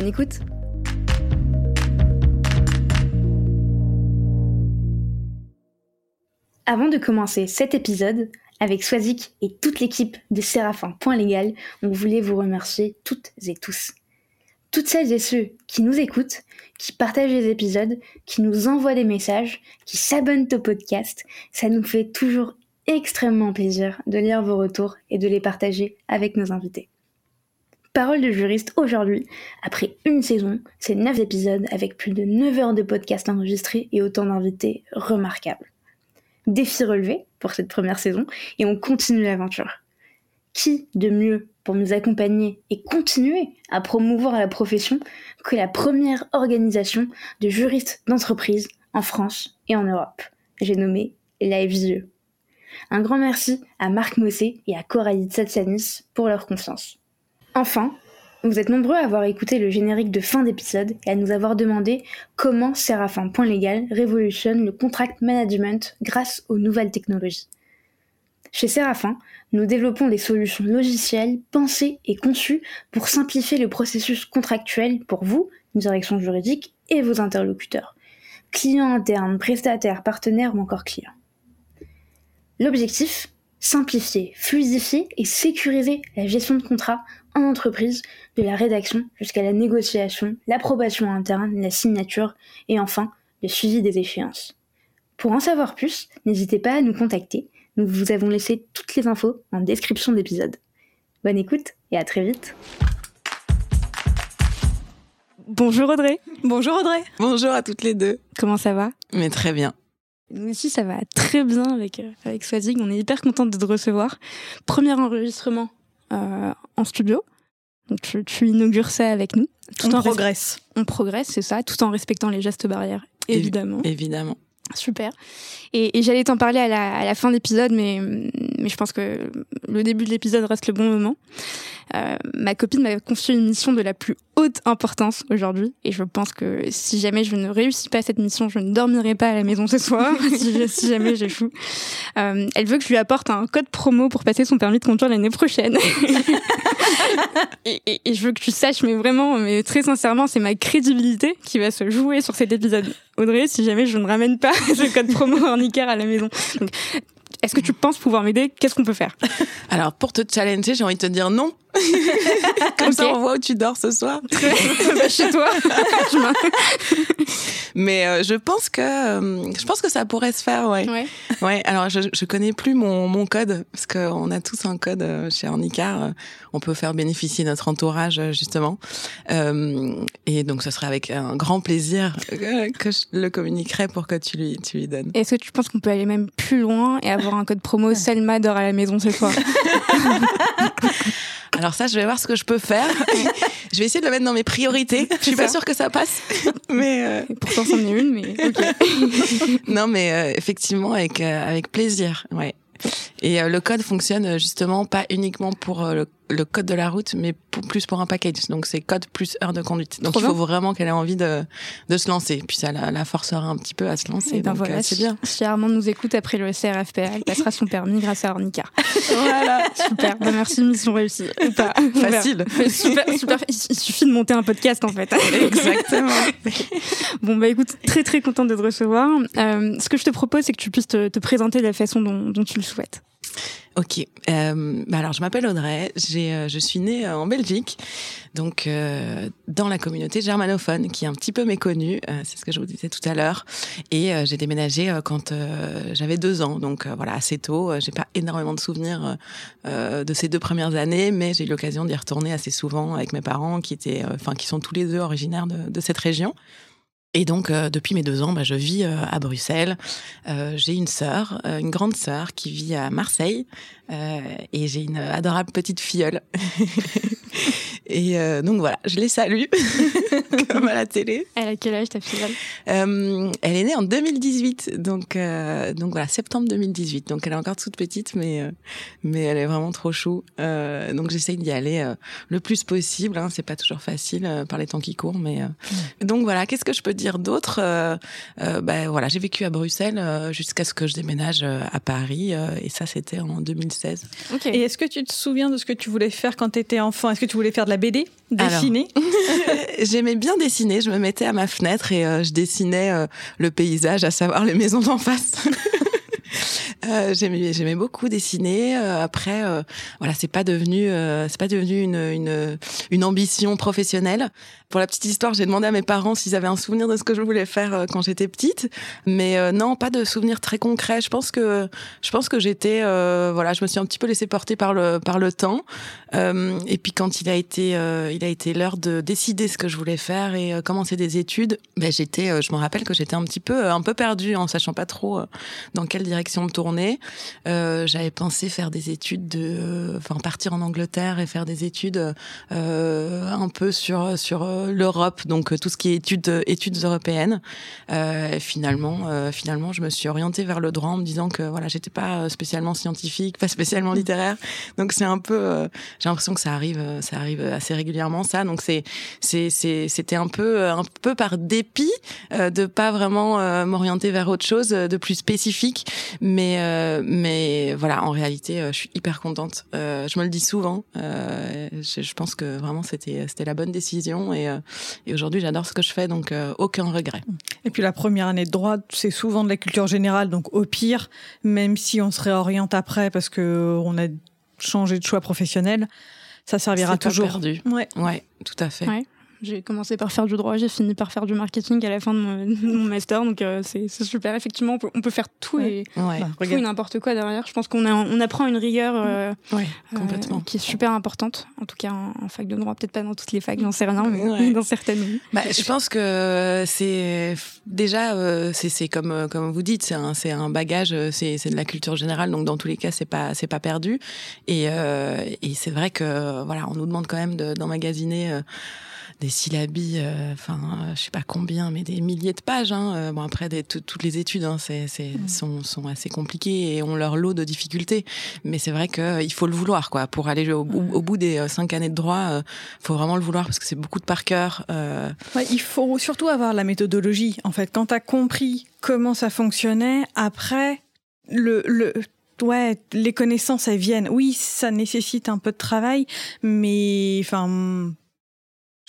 Bonne écoute Avant de commencer cet épisode, avec Swazik et toute l'équipe de Séraphin.légal, on voulait vous remercier toutes et tous. Toutes celles et ceux qui nous écoutent, qui partagent les épisodes, qui nous envoient des messages, qui s'abonnent au podcast, ça nous fait toujours extrêmement plaisir de lire vos retours et de les partager avec nos invités. Parole de juriste aujourd'hui, après une saison, c'est 9 épisodes avec plus de 9 heures de podcast enregistrés et autant d'invités remarquables. Défi relevé pour cette première saison et on continue l'aventure. Qui de mieux pour nous accompagner et continuer à promouvoir la profession que la première organisation de juristes d'entreprise en France et en Europe? J'ai nommé FJE. Un grand merci à Marc Mossé et à Coralie Tsatsianis pour leur confiance. Enfin, vous êtes nombreux à avoir écouté le générique de fin d'épisode et à nous avoir demandé comment Séraphin.légal révolutionne le contract management grâce aux nouvelles technologies. Chez Séraphin, nous développons des solutions logicielles pensées et conçues pour simplifier le processus contractuel pour vous, direction juridique, et vos interlocuteurs, clients internes, prestataires, partenaires ou encore clients. L'objectif Simplifier, fluidifier et sécuriser la gestion de contrat en entreprise, de la rédaction jusqu'à la négociation, l'approbation interne, la signature et enfin le suivi des échéances. Pour en savoir plus, n'hésitez pas à nous contacter. Nous vous avons laissé toutes les infos en description d'épisode. Bonne écoute et à très vite. Bonjour Audrey. Bonjour Audrey. Bonjour à toutes les deux. Comment ça va? Mais très bien. Nous ici, ça va très bien avec, euh, avec Swazig. On est hyper contente de te recevoir. Premier enregistrement en studio. Donc tu, tu, inaugures ça avec nous. Tout on progresse. On progresse, c'est ça, tout en respectant les gestes barrières, évidemment. évidemment. Super. Et, et j'allais t'en parler à la, à la fin de l'épisode, mais, mais je pense que le début de l'épisode reste le bon moment. Euh, ma copine m'a confié une mission de la plus haute importance aujourd'hui, et je pense que si jamais je ne réussis pas cette mission, je ne dormirai pas à la maison ce soir, si, si, jamais j'échoue. Euh, elle veut que je lui apporte un code promo pour passer son permis de conduire l'année prochaine. et, je veux que tu saches, mais vraiment, mais très sincèrement, c'est ma crédibilité qui va se jouer sur cet épisode. Audrey, si jamais je ne ramène pas ce code promo ornicaire à la maison. Est-ce que tu penses pouvoir m'aider? Qu'est-ce qu'on peut faire? Alors, pour te challenger, j'ai envie de te dire non. Comme okay. ça, on voit où tu dors ce soir. bah, chez toi. Mais euh, je pense que euh, je pense que ça pourrait se faire, ouais. Ouais. ouais alors, je, je connais plus mon, mon code parce qu'on a tous un code euh, chez Ornicar. On peut faire bénéficier notre entourage justement. Euh, et donc, ce serait avec un grand plaisir que je le communiquerai pour que tu lui tu lui donnes. Est-ce que tu penses qu'on peut aller même plus loin et avoir un code promo? Selma dort à la maison ce soir Alors ça, je vais voir ce que je peux faire. je vais essayer de le mettre dans mes priorités. Je suis pas sûre que ça passe, mais euh... pourtant c'en est une. Mais ok. non, mais euh, effectivement avec euh, avec plaisir. Ouais. Et euh, le code fonctionne justement pas uniquement pour le le code de la route, mais pour, plus pour un package. Donc c'est code plus heure de conduite. Donc Trop il faut bien. vraiment qu'elle ait envie de, de se lancer. Puis ça la, la forcera un petit peu à se lancer. Et ben donc voilà, euh, c'est bien. Si Armand nous écoute après le CRFPA, il passera son permis grâce à Ornica. voilà, super. Ben merci, mission réussie. Ou pas. Facile. super, super. Il, il, suffit de monter un podcast en fait. Exactement. bon bah écoute, très très contente de te recevoir. Euh, ce que je te propose, c'est que tu puisses te, te présenter de la façon dont, dont tu le souhaites. Ok. Euh, bah alors, je m'appelle Audrey. Euh, je suis née en Belgique, donc euh, dans la communauté germanophone, qui est un petit peu méconnue. Euh, c'est ce que je vous disais tout à l'heure. Et euh, j'ai déménagé quand j'avais deux ans, donc voilà assez tôt. j'ai pas énormément de souvenirs de ces deux premières années, mais j'ai eu l'occasion d'y retourner assez souvent avec mes parents, qui étaient, enfin, qui sont tous les deux originaires de cette région. Et donc, euh, depuis mes deux ans, bah, je vis euh, à Bruxelles. Euh, j'ai une sœur, euh, une grande sœur qui vit à Marseille. et j'ai une adorable petite filleule. Et euh, donc voilà, je les salue, comme à la télé. Elle a quel âge ta fille euh, Elle est née en 2018, donc, euh, donc voilà, septembre 2018. Donc elle est encore toute petite, mais, euh, mais elle est vraiment trop chou. Euh, donc j'essaye d'y aller le plus possible. Hein. C'est pas toujours facile par les temps qui courent, mais donc voilà. Qu'est-ce que je peux dire d'autre? Ben voilà, j'ai vécu à Bruxelles jusqu'à ce que je déménage à Paris, et ça c'était en 2016. Et est-ce que tu te souviens de ce que tu voulais faire quand tu étais enfant? Est-ce que tu voulais faire de la BD Dessiner J'aimais bien dessiner. Je me mettais à ma fenêtre et euh, je dessinais euh, le paysage, à savoir les maisons d'en face. Euh, j'aimais beaucoup dessiner. Euh, après euh, voilà c'est pas devenu euh, c'est pas devenu une, une une ambition professionnelle. Pour la petite histoire j'ai demandé à mes parents s'ils avaient un souvenir de ce que je voulais faire quand j'étais petite. Mais non pas de souvenir très concret. Je pense que je pense que j'étais voilà je me suis un petit peu laissée porter par le par le temps. Et puis quand il a été il a été l'heure de décider ce que je voulais faire et commencer des études ben j'étais je me rappelle que j'étais un petit peu un peu perdue en sachant pas trop dans quelle direction me tourner euh, j'avais pensé faire des études de, enfin partir en Angleterre et faire des études euh, un peu sur sur euh, l'Europe, donc tout ce qui est études études européennes. finalement, finalement, je me suis orientée vers le droit en me disant que voilà, j'étais pas spécialement scientifique, pas spécialement littéraire. Donc c'est un peu, j'ai l'impression que ça arrive, ça arrive assez régulièrement ça. Donc c'est c'est c'était un peu un peu par dépit de pas vraiment m'orienter vers autre chose de plus spécifique, mais euh, mais voilà, en réalité, euh, je suis hyper contente. Euh, je me le dis souvent. Je, je, pense que vraiment c'était c'était la bonne décision et, et aujourd'hui j'adore ce que je fais, donc aucun regret. Et puis la première année de droit, c'est souvent de la culture générale, donc au pire, même si on se réoriente après parce que on a changé de choix professionnel, ça servira toujours. perdu. Ouais. ouais, tout à fait. Ouais. J'ai commencé par faire du droit, j'ai fini par faire du marketing à la fin de mon, master, donc euh, c'est super. Effectivement, on peut, faire tout et, n'importe quoi derrière. Je pense qu'on on apprend une rigueur euh, complètement. Euh, qui est super importante, en tout cas en, fac de droit, peut-être pas dans toutes les facs, j'en sais rien, mais dans certaines. Bah, je pense que c'est déjà, c'est comme comme vous dites, c'est un, un bagage, c'est de la culture générale, donc dans tous les cas, c'est pas c'est pas perdu. Et, et c'est vrai que voilà, on nous demande quand même d'emmagasiner des syllabies, euh, enfin, euh, je sais pas combien, mais des milliers de pages. Hein. Euh, bon, après, des, toutes les études hein, c'est, c'est, mm. sont, sont, assez compliquées et ont leur lot de difficultés. Mais c'est vrai qu'il faut le vouloir, quoi. Pour aller au, au bout des cinq années de droit, il faut vraiment le vouloir parce que c'est beaucoup de par cœur. Ouais, il faut surtout avoir la méthodologie. En fait, quand tu as compris comment ça fonctionnait, après, le, le ouais, les connaissances elles viennent. Oui, ça nécessite un peu de travail, mais enfin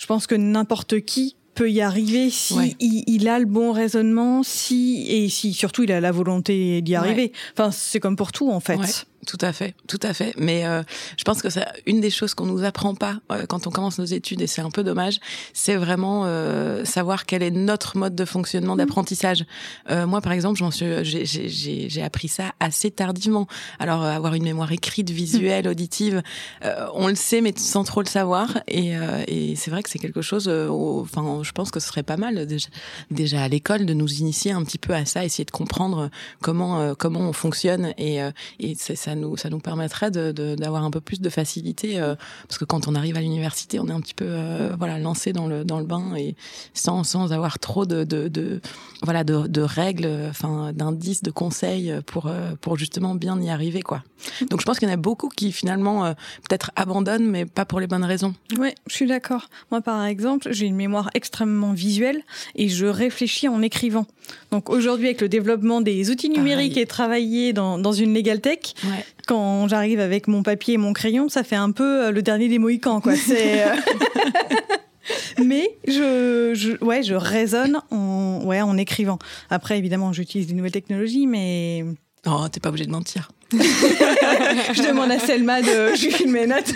je pense que n'importe qui peut y arriver si il, a le bon raisonnement, si et si surtout il a la volonté d'y arriver. Enfin, c'est comme pour tout en fait. Tout à fait, tout à fait. Mais euh, je pense que c'est une des choses qu'on nous apprend pas euh, quand on commence nos études, et c'est un peu dommage, c'est vraiment euh, savoir quel est notre mode de fonctionnement mmh. d'apprentissage. Euh, moi, par exemple, j'ai appris ça assez tardivement. Alors, avoir une mémoire écrite, visuelle, auditive, on le sait, mais sans trop le savoir. Et, et c'est vrai que c'est quelque chose. Enfin, je pense que ce serait pas mal déjà, déjà à l'école de nous initier un petit peu à ça, essayer de comprendre comment comment on fonctionne. Et, et c'est ça ça nous ça nous permettrait d'avoir un peu plus de facilité euh, parce que quand on arrive à l'université, on est un petit peu euh, voilà lancé dans le dans le bain et sans sans avoir trop de, de, de voilà de, de règles, enfin d'indices, de conseils pour euh, pour justement bien y arriver quoi. Donc je pense qu'il y en a beaucoup qui finalement peut-être abandonnent mais pas pour les bonnes raisons. Oui, je suis d'accord. Moi par exemple, j'ai une mémoire extrêmement visuelle et je réfléchis en écrivant. Donc aujourd'hui avec le développement des outils numériques et travailler dans dans une legal tech, quand j'arrive avec mon papier et mon crayon, ça fait un peu euh, le dernier des Mohicans, quoi. C'est. Euh, mais je, je, ouais, je raisonne en, ouais, en écrivant. Après, évidemment, j'utilise des nouvelles technologies, mais. Oh, t'es pas obligé de mentir. je demande à Selma de je mes notes.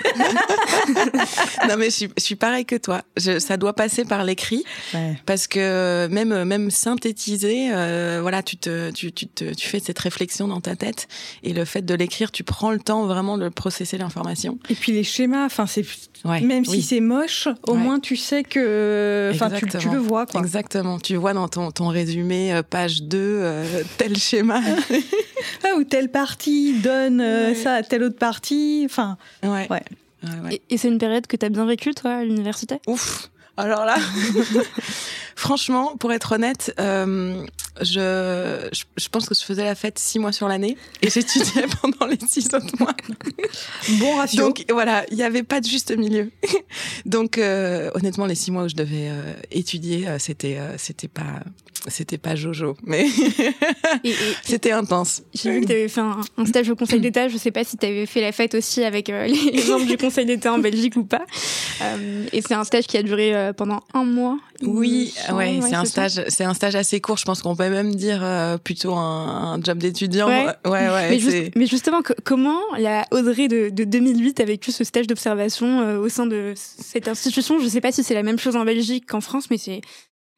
non mais je suis, je suis pareil que toi. Je, ça doit passer par l'écrit parce que même même synthétiser, euh, voilà, tu te tu tu te, tu fais cette réflexion dans ta tête et le fait de l'écrire, tu prends le temps vraiment de processer l'information. Et puis les schémas, enfin c'est même si c'est moche, au moins tu sais que enfin tu, tu, le vois quoi. Exactement, tu vois dans ton ton résumé euh, page 2 euh, tel schéma. ah, ou telle partie donne euh, ça à telle autre partie. Enfin, ouais. ouais. Et, c'est une période que tu as bien vécue, toi, à l'université? Ouf alors là, franchement, pour être honnête, euh, je, je, pense que je faisais la fête six mois sur l'année et j'étudiais pendant les six autres mois. Bon ratio. Donc voilà, il n'y avait pas de juste milieu. Donc euh, honnêtement, les six mois où je devais euh, étudier, euh, c'était c'était pas c'était pas Jojo, mais c'était intense. J'ai vu que tu avais fait un, stage au Conseil d'État. Je sais pas si tu avais fait la fête aussi avec les membres du Conseil d'État en Belgique ou pas. et c'est un stage qui a duré pendant un mois. Oui, ouais, c'est un stage, c'est un stage assez court. Je pense qu'on peut même dire euh, plutôt un, job d'étudiant. Ouais, ouais, mais, justement, comment la Audrey de, 2008 a vécu ce stage d'observation euh, au sein de cette institution? Je sais pas si c'est la même chose en Belgique qu'en France, mais c'est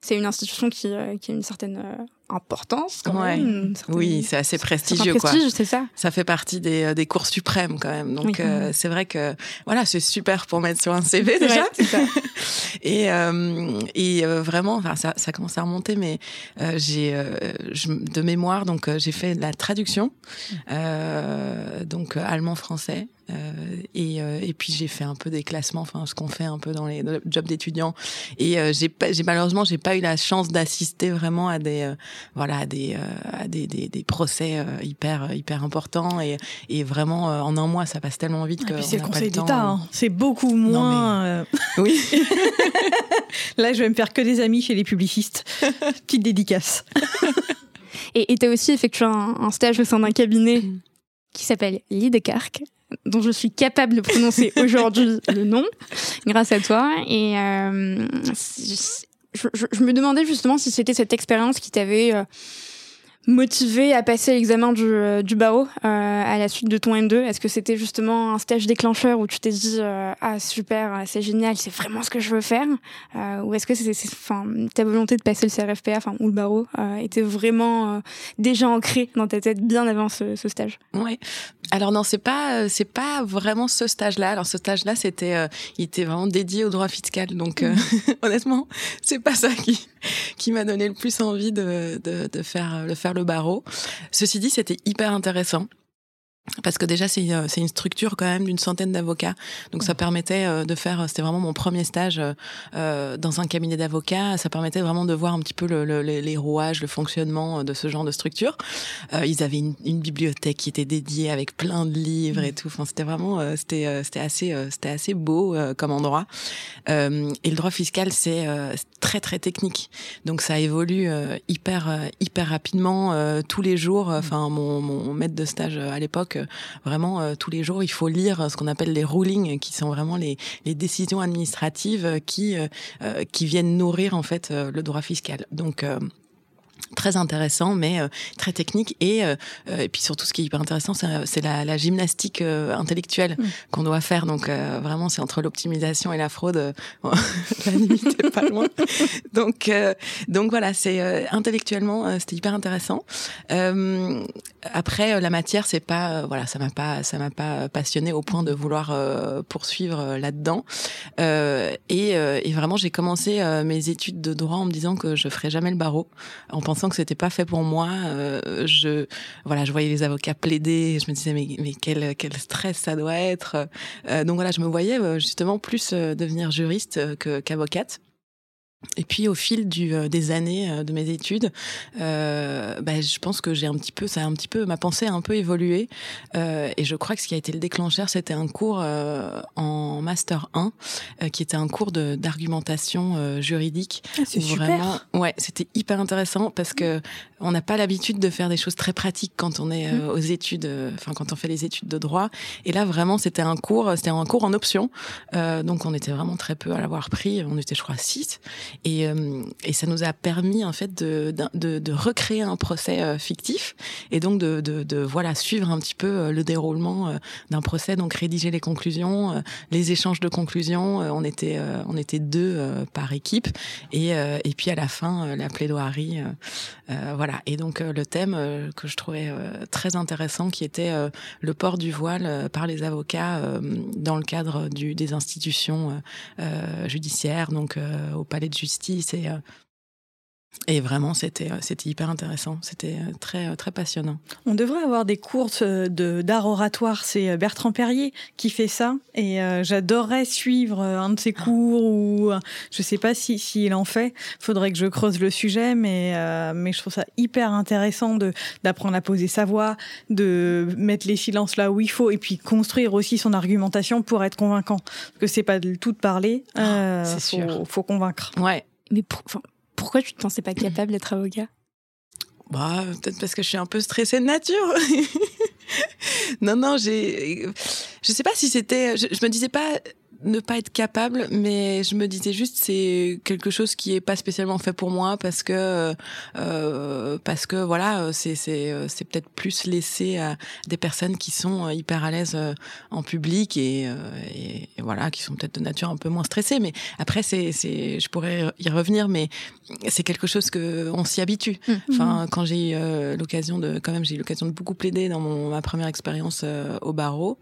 c'est une institution qui, euh, qui a une certaine importance quand même. Oui, c'est assez prestigieux. prestige, c'est ça. Ça fait partie des, euh, des cours suprêmes quand même. Donc euh, c'est vrai que voilà, c'est super pour mettre sur un CV déjà. ça. et euh, et euh, vraiment, enfin ça, ça commence à remonter, mais j'ai de mémoire donc j'ai fait de la traduction, donc allemand-français. et, et puis j'ai fait un peu des classements, enfin ce qu'on fait un peu dans les jobs d'étudiants. Et j'ai j'ai malheureusement j'ai pas eu la chance d'assister vraiment à des voilà des, euh, des, des, des, procès euh, hyper hyper importants. Et, et vraiment euh, en un mois ça passe tellement vite que c'est le Conseil d'État hein. c'est beaucoup moins oui. Là je vais me faire que des amis chez les publicistes. Petite dédicace. Et tu as aussi effectué un, stage au sein d'un cabinet qui s'appelle Lidekark dont je suis capable de prononcer aujourd'hui le nom grâce à toi. Et je, me demandais justement si c'était cette expérience qui t'avait euh, motivé à passer l'examen du, euh, du barreau euh, à la suite de ton M2 Est-ce que c'était justement un stage déclencheur où tu t'es dit ah super c'est génial c'est vraiment ce que je veux faire ou est-ce que c'est enfin ta volonté de passer le CRFPA enfin ou le barreau était vraiment déjà ancrée dans ta tête bien avant ce, ce stage? Ouais alors non, c'est pas euh, c'est pas vraiment ce stage-là. Alors ce stage-là, c'était euh, il était vraiment dédié au droit fiscal. Donc euh, honnêtement, c'est pas ça qui qui m'a donné le plus envie de, de, de faire de faire barreau. Ceci dit, c'était hyper intéressant parce que déjà c'est euh, c'est une structure quand même d'une centaine d'avocats. Donc ça permettait euh, de faire c'était vraiment mon premier stage euh, dans un cabinet d'avocats. Ça permettait vraiment de voir un petit peu le, le, les rouages le fonctionnement de ce genre de structure. Ils avaient une, une, bibliothèque qui était dédiée avec plein de livres et tout. Enfin c'était vraiment c'était c'était assez c'était assez beau comme endroit. Et le droit fiscal c'est très très technique. Donc ça évolue hyper hyper rapidement tous les jours. Enfin mon, mon maître de stage à l'époque vraiment euh, tous les jours il faut lire ce qu'on appelle les rulings, qui sont vraiment les, les décisions administratives qui euh, euh, qui viennent nourrir en fait le droit fiscal. Donc très intéressant mais euh, très technique et euh, euh, et puis surtout ce qui est hyper intéressant c'est la, la, gymnastique intellectuelle mm. qu'on doit faire. Donc vraiment c'est entre l'optimisation et la fraude la limite est pas loin. Donc donc voilà c'est intellectuellement c'était hyper intéressant. Après la matière c'est pas voilà ça m'a pas ça m'a pas passionné au point de vouloir poursuivre là-dedans. Et, et vraiment j'ai commencé mes études de droit en me disant que je ferais jamais le barreau en pensant que c'était pas fait pour moi. Euh, je voilà, je voyais les avocats plaider, je me disais mais, mais quel quel stress ça doit être. Euh, donc voilà, je me voyais euh, justement plus devenir juriste qu'avocate. Et puis au fil du, euh, des années euh, de mes études, euh, bah, je pense que j'ai un petit peu, ça a un petit peu, ma pensée a un peu évolué. Euh, et je crois que ce qui a été le déclencheur, c'était un cours euh, en master 1, qui était un cours de d'argumentation juridique. Ah, c'est super. Vraiment, ouais, c'était hyper intéressant parce que on n'a pas l'habitude de faire des choses très pratiques quand on est mmh. aux études, enfin quand on fait les études de droit. Et là vraiment, c'était un cours, c'était un cours en option, donc on était vraiment très peu à l'avoir pris. On était, je crois, six. Et, euh, et ça nous a permis en fait de, recréer un procès euh, fictif et donc de, voilà suivre un petit peu euh, le déroulement d'un procès, donc rédiger les conclusions, les échanges de conclusions. on était on était deux par équipe et puis à la fin la plaidoirie, voilà. Et donc le thème que je trouvais très intéressant, qui était le port du voile par les avocats dans le cadre des institutions judiciaires, donc au palais de justice et euh, Et vraiment, c'était euh, c'était hyper intéressant. C'était euh, très euh, très passionnant. On devrait avoir des cours de d'art oratoire. C'est Bertrand Perrier qui fait ça, et j'adorerais suivre un de ses cours ou je sais pas si s'il en fait. Faudrait que je creuse le sujet, mais mais je trouve ça hyper intéressant de d'apprendre à poser sa voix, de mettre les silences là où il faut, et puis construire aussi son argumentation pour être convaincant. Parce que c'est pas de tout de parler. Euh, c'est sûr. Faut convaincre. Ouais. Mais pour, pourquoi tu te pensais pas capable d'être avocat? Bah, peut-être parce que je suis un peu stressée de nature. non, non, j'ai. Je sais pas si c'était. Je, je, me disais pas ne pas être capable, mais je me disais juste c'est quelque chose qui est pas spécialement fait pour moi parce que euh, parce que voilà c'est c'est c'est peut-être plus laissé à des personnes qui sont hyper à l'aise euh, en public et, euh, et, voilà qui sont peut-être de nature un peu moins stressées. Mais après c'est c'est je pourrais y revenir, mais c'est quelque chose que on s'y habitue. Mmh. Enfin quand j'ai eu euh, l'occasion de quand même j'ai eu l'occasion de beaucoup plaider dans mon ma première expérience au barreau.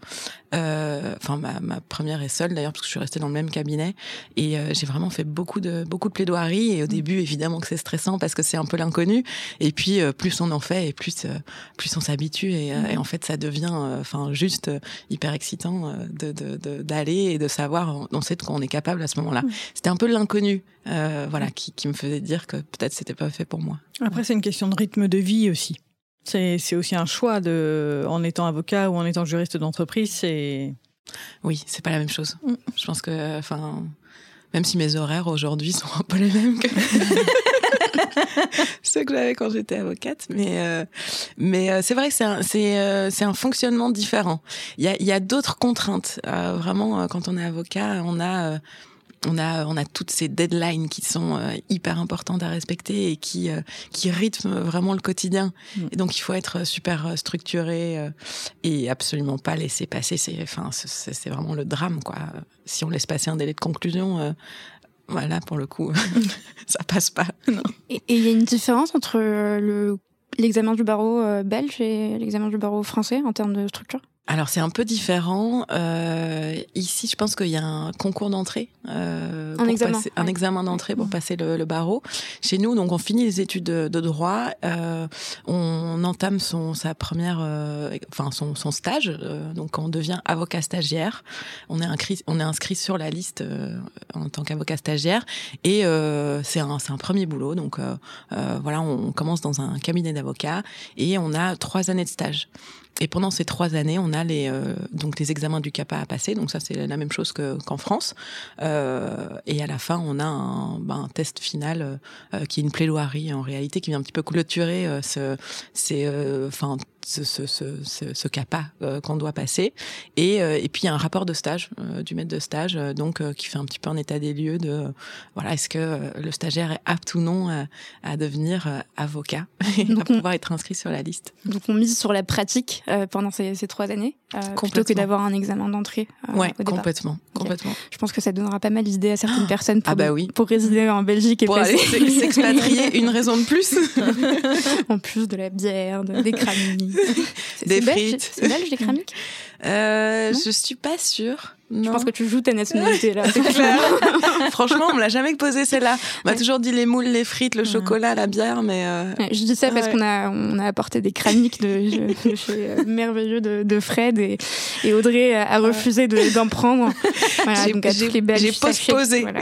Enfin ma, ma première et seule d'ailleurs parce que je suis restée dans le même cabinet et euh, j'ai vraiment fait beaucoup de beaucoup de plaidoiries et au mm. début évidemment que c'est stressant parce que c'est un peu l'inconnu et puis euh, plus on en fait et plus euh, plus on s'habitue et, mm. et, en fait ça devient enfin juste hyper excitant de d'aller et de savoir on sait de quoi on est capable à ce moment-là. Mm. C'était un peu l'inconnu voilà qui, qui me faisait dire que peut-être c'était pas fait pour moi. Après c'est une question de rythme de vie aussi. C'est aussi un choix de, en étant avocat ou en étant juriste d'entreprise, c'est oui, c'est pas la même chose. Mm. Je pense que, enfin, même si mes horaires aujourd'hui sont un peu les mêmes que ceux que j'avais quand j'étais avocate, mais euh, mais euh, c'est vrai que c'est un c'est euh, c'est un fonctionnement différent. Il y a il y a d'autres contraintes. vraiment, quand on est avocat, on a on a on a toutes ces deadlines qui sont euh, hyper importantes à respecter et qui euh, qui rythment vraiment le quotidien. Mm. Et donc il faut être super euh, structuré et absolument pas laisser passer. C'est enfin c'est vraiment le drame quoi. Si on laisse passer un délai de conclusion. voilà, pour le coup, ça passe pas. Et il y a une différence entre le l'examen du barreau belge et l'examen du barreau français en termes de structure? Alors c'est un peu différent. Euh, ici, je pense qu'il y a un concours d'entrée, euh, un, examen. un examen d'entrée pour passer le, le, barreau. Chez nous, donc on finit les études de, de droit, euh, on entame son sa première, euh, enfin son, son stage, euh, donc on devient avocat stagiaire. On est inscrit, on est inscrit sur la liste euh, en tant qu'avocat stagiaire et c'est un c'est un premier boulot. Donc voilà, on commence dans un cabinet d'avocats et on a trois années de stage. Et pendant ces trois années, on a les euh, donc les examens du CAPA à passer. Donc ça, c'est la même chose qu'en France. Euh, et à la fin, on a un, ben, un test final euh, qui est une plaidoirie en réalité qui vient un petit peu clôturer euh, ce, c'est enfin ce, ce, ce, ce CAPA euh, qu'on doit passer. Et, euh, et puis, il y a un rapport de stage euh, du maître de stage, donc qui fait un petit peu un état des lieux de, voilà, est-ce que le stagiaire est apte ou non à, à devenir avocat et à pouvoir être inscrit sur la liste. Donc, on mise sur la pratique pendant ces, ces, trois années, plutôt que d'avoir un examen d'entrée. ouais, complètement, complètement. Je pense que ça donnera pas mal d'idées à certaines personnes pour, ah bah oui. pour résider en Belgique et pour s'expatrier, une raison de plus. en plus de la bière, de, des cramis. des frites. C'est belge, les cramiques euh, Je suis pas sûre. Non. Je pense que tu joues ta nationalité là. Franchement, on me l'a jamais posé celle-là. On m'a toujours dit les moules, les frites, le chocolat, la bière, mais. Euh... je dis ça parce qu'on a on a apporté des cramiques de, de chez euh, merveilleux de, de, Fred et, et Audrey a refusé d'en prendre. Voilà, j'ai posé. Voilà.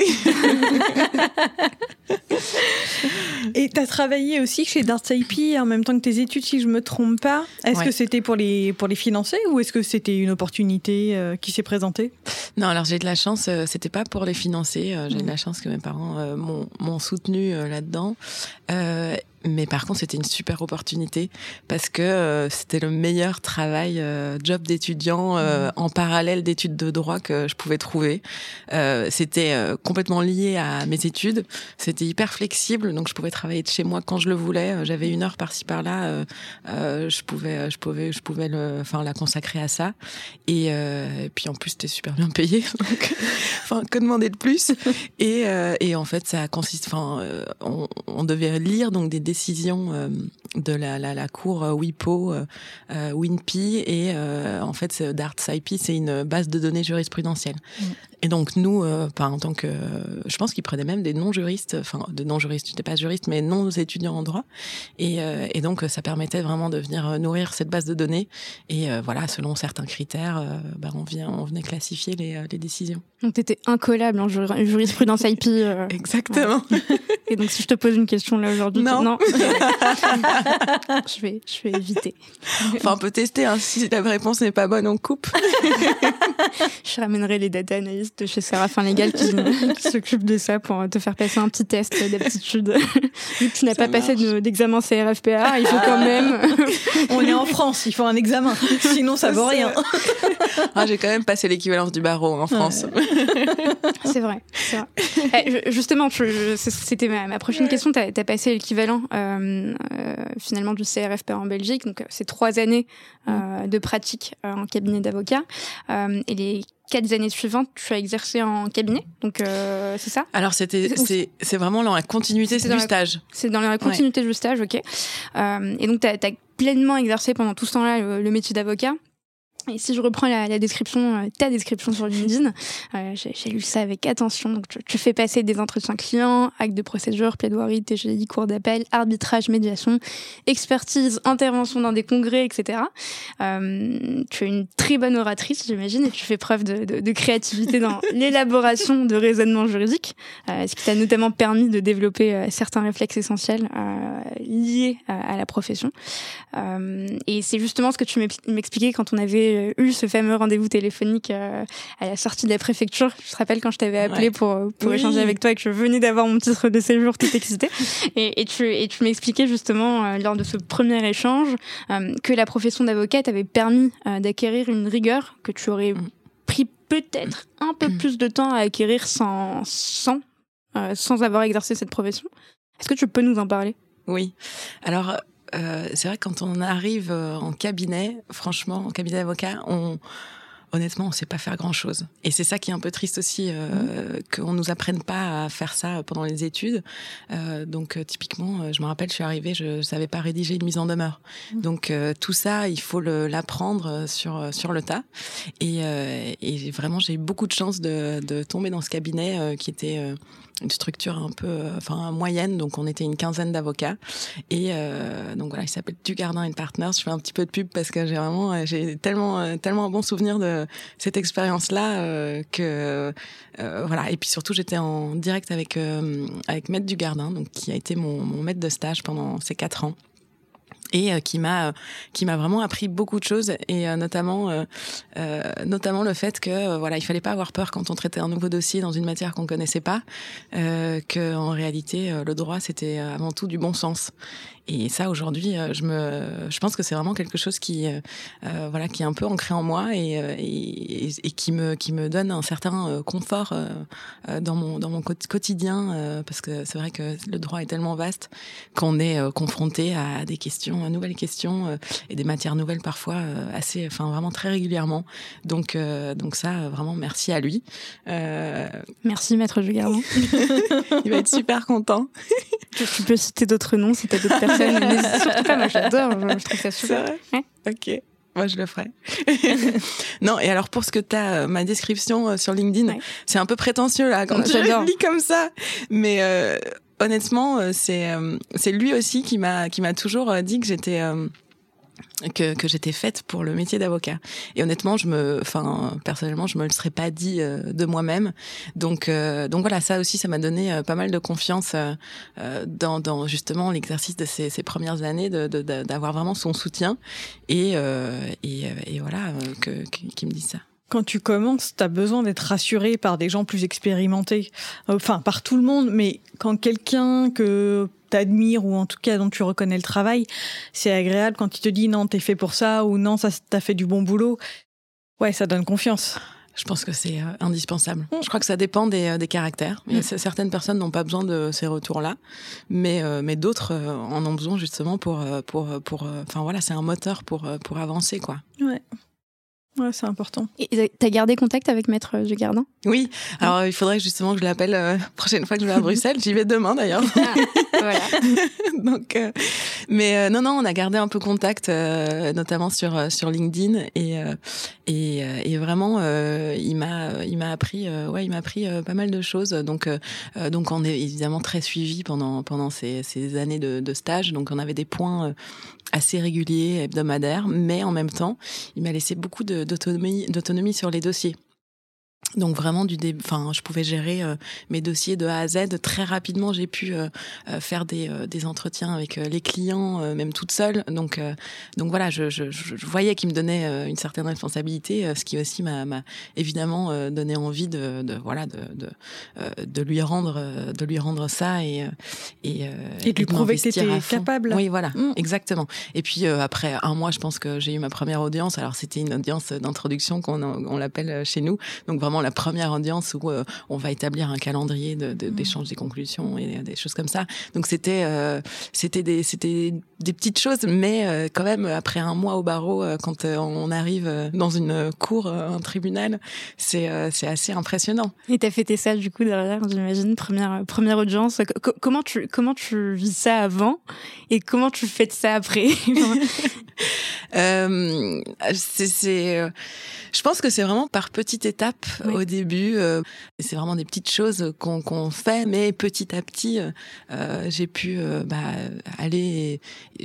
et tu as travaillé aussi chez Darts IP en même temps que tes études, si je me trompe pas. Est-ce ouais. que c'était pour les pour les financer ou est-ce que c'était une opportunité euh, qui s'est présentée? non, alors j'ai de la chance, euh, c'était pas pour les financer, euh, j'ai de la chance que mes parents euh, m'ont soutenu là-dedans. Mais par contre, c'était une super opportunité parce que c'était le meilleur travail, job d'étudiant mmh. en parallèle d'études de droit que je pouvais trouver. c'était complètement lié à mes études, c'était hyper flexible, donc je pouvais travailler de chez moi quand je le voulais. J'avais une heure par-ci par-là, je pouvais, je pouvais, je pouvais le, enfin la consacrer à ça. Et, et puis en plus, c'était super bien payé enfin, que demander de plus? Et, euh, et, en fait, ça consiste. Enfin, euh, on, on, devait lire donc des, décisions de la, la, la cour WIPO, WINPI et en fait DARTS IP, c'est une base de données jurisprudentielle. Mm. Et donc nous, euh, en tant que, je pense qu'ils prenaient même des non-juristes, enfin de non-juristes, n'étais pas juriste, mais non étudiants en droit. Et, euh, et, donc ça permettait vraiment de venir nourrir cette base de données. Et euh, voilà, selon certains critères, euh, bah, on, vient, on venait classifier les, les décisions. Donc tu étais incollable en jurisprudence IP. Exactement. Et donc si je te pose une question là aujourd'hui, non, non. je vais, je vais éviter. Enfin, on peut tester. Hein. Si ta réponse n'est pas bonne, on coupe. je ramènerai les data analystes de chez Séraphin Légal qui, s'occupe de ça pour te faire passer un petit test d'aptitude. Vu que tu n'as pas passé d'examen CRFPA, il faut quand même. On est en France, il faut un examen. Sinon, ça vaut rien. Ah, J'ai quand même passé l'équivalence du barreau en France. C'est vrai. Eh, justement, c'était ma, prochaine question. Tu as, passé l'équivalent finalement du CRFPA en Belgique. Donc, c'est trois années euh, de pratique en cabinet d'avocat. et les quatre années suivantes, tu as exercé en cabinet. Donc, euh, c'est ça? Alors, c'était, c'est, c'est vraiment dans la continuité du stage. C'est dans la continuité du stage, ok. Euh, et donc, tu as, pleinement exercé pendant tout ce temps-là le métier d'avocat. Et si je reprends la, la description, euh, ta description sur LinkedIn, euh, j'ai lu ça avec attention. Donc, tu, tu, fais passer des entretiens clients, actes de procédure, plaidoirie, TGI, cours d'appel, arbitrage, médiation, expertise, intervention dans des congrès, etc. Euh, tu es une très bonne oratrice, j'imagine, et tu fais preuve de, de, de créativité dans l'élaboration de raisonnements juridiques, euh, ce qui t'a notamment permis de développer euh, certains réflexes essentiels liés à la profession? et c'est justement ce que tu m'expliquais quand on avait euh, eu ce fameux rendez-vous téléphonique euh, à la sortie de la préfecture. Je te rappelle quand je t'avais appelé pour, pour échanger avec toi et que je venais d'avoir mon titre de séjour tout excité. et, et, tu, et tu m'expliquais justement euh, lors de ce premier échange que la profession d'avocate avait permis d'acquérir une rigueur que tu aurais mm. pris peut-être un peu mm. plus de temps à acquérir sans, sans, sans avoir exercé cette profession. Est-ce que tu peux nous en parler? Oui. Alors, euh, c'est vrai que quand on arrive euh, en cabinet, franchement, en cabinet d'avocat, on honnêtement, on sait pas faire grand chose. Et c'est ça qui est un peu triste aussi, euh, mmh. qu'on nous apprenne pas à faire ça pendant les études. Euh, donc, typiquement, je me rappelle, je suis arrivée, je savais pas rédiger une mise en demeure. Mmh. Donc, tout ça, il faut l'apprendre sur sur le tas. Et, et vraiment, j'ai eu beaucoup de chance de, de tomber dans ce cabinet qui était une structure un peu, euh, enfin moyenne, donc on était une quinzaine d'avocats. Et euh, donc voilà, il s'appelle Dugardin Partners. Je fais un petit peu de pub parce que j'ai vraiment, euh, j'ai tellement, tellement un bon souvenir de cette expérience-là que voilà. Et puis surtout, j'étais en direct avec avec Maître Dugardin, donc qui a été mon, mon maître de stage pendant ces quatre ans et euh, qui m'a qui m'a vraiment appris beaucoup de choses et euh, notamment euh, notamment le fait que voilà il fallait pas avoir peur quand on traitait un nouveau dossier dans une matière qu'on connaissait pas que en réalité le droit c'était avant tout du bon sens et ça, aujourd'hui, euh, je me, je pense que c'est vraiment quelque chose qui, euh, euh, voilà, qui est un peu ancré en moi et, et, et, qui me, qui me donne un certain confort dans mon, dans mon quotidien, parce que c'est vrai que le droit est tellement vaste qu'on est confronté à des questions, à nouvelles questions et des matières nouvelles parfois assez, enfin vraiment très régulièrement. Donc, donc ça, vraiment merci à lui. Merci, maître Jugardon. Il va être super content. tu peux citer d'autres noms si tu as d'autres personnes moi j'adore, je trouve ça super. Ok. Moi, je le ferai. non, et alors pour ce que tu as, euh, ma description euh, sur LinkedIn, c'est un peu prétentieux là quand je lis comme ça. Mais euh, honnêtement, c'est c'est lui aussi qui m'a qui m'a toujours dit que j'étais que, j'étais faite pour le métier d'avocat. Et honnêtement, je me, enfin, personnellement, je me le serais pas dit euh, de moi-même. Donc, euh, donc voilà, ça aussi, ça m'a donné euh, pas mal de confiance dans, dans justement l'exercice de ces, premières années, d'avoir de, vraiment son soutien et, et, et, voilà, que, qui me dit ça quand tu commences, tu as besoin d'être rassuré par des gens plus expérimentés, enfin par tout le monde, mais quand quelqu'un que t'admires ou en tout cas dont tu reconnais le travail, c'est agréable quand il te dit non, t'es fait pour ça ou non, ça t'as fait du bon boulot. Ouais, ça donne confiance. Je pense que c'est euh, indispensable. Mm. Je crois que ça dépend des, euh, des caractères. Mm. Certaines personnes n'ont pas besoin de ces retours-là, mais, euh, mais d'autres en ont besoin justement pour, pour, pour, enfin voilà, c'est un moteur pour, pour avancer, quoi. Ouais. Ouais, c'est important. Et t'as gardé contact avec Maître Gardin? Oui. Alors, il faudrait justement que je l'appelle la prochaine fois que je vais à Bruxelles. J'y vais demain d'ailleurs. Ah, voilà. Donc, mais non, non, on a gardé un peu contact, notamment sur sur LinkedIn et et, et vraiment, il m'a il m'a appris, ouais, il m'a appris pas mal de choses. Donc donc on est évidemment très suivi pendant pendant ces, ces années de, de stage. Donc on avait des points assez réguliers, hebdomadaires, mais en même temps, il m'a laissé beaucoup d'autonomie, d'autonomie sur les dossiers. Donc vraiment du début, enfin je pouvais gérer euh, mes dossiers de A à Z très rapidement. J'ai pu euh, euh, faire des, des entretiens avec les clients, même toute seule. Donc donc voilà, je, je, je voyais qu'il me donnait une certaine responsabilité, ce qui aussi m'a évidemment donné envie de, de voilà de, de, de lui rendre de lui rendre ça et et, et de lui prouver que tu étais capable. Oui voilà, mmh. exactement. Et puis après un mois, je pense que j'ai eu ma première audience. Alors c'était une audience d'introduction qu'on on, l'appelle chez nous. Donc vraiment la première audience où euh, on va établir un calendrier d'échange de, mmh. des conclusions et des choses comme ça. Donc c'était euh, c'était des c'était des petites choses, mais euh, quand même après un mois au barreau, quand on arrive dans une cour, un tribunal, c'est c'est assez impressionnant. Et t'as fêté ça du coup derrière, j'imagine première première audience. comment tu comment tu vis ça avant et comment tu fêtes ça après? c'est je pense que c'est vraiment par petites étapes au début. Euh, c'est vraiment des petites choses qu'on fait, mais petit à petit, euh, j'ai pu euh, bah, aller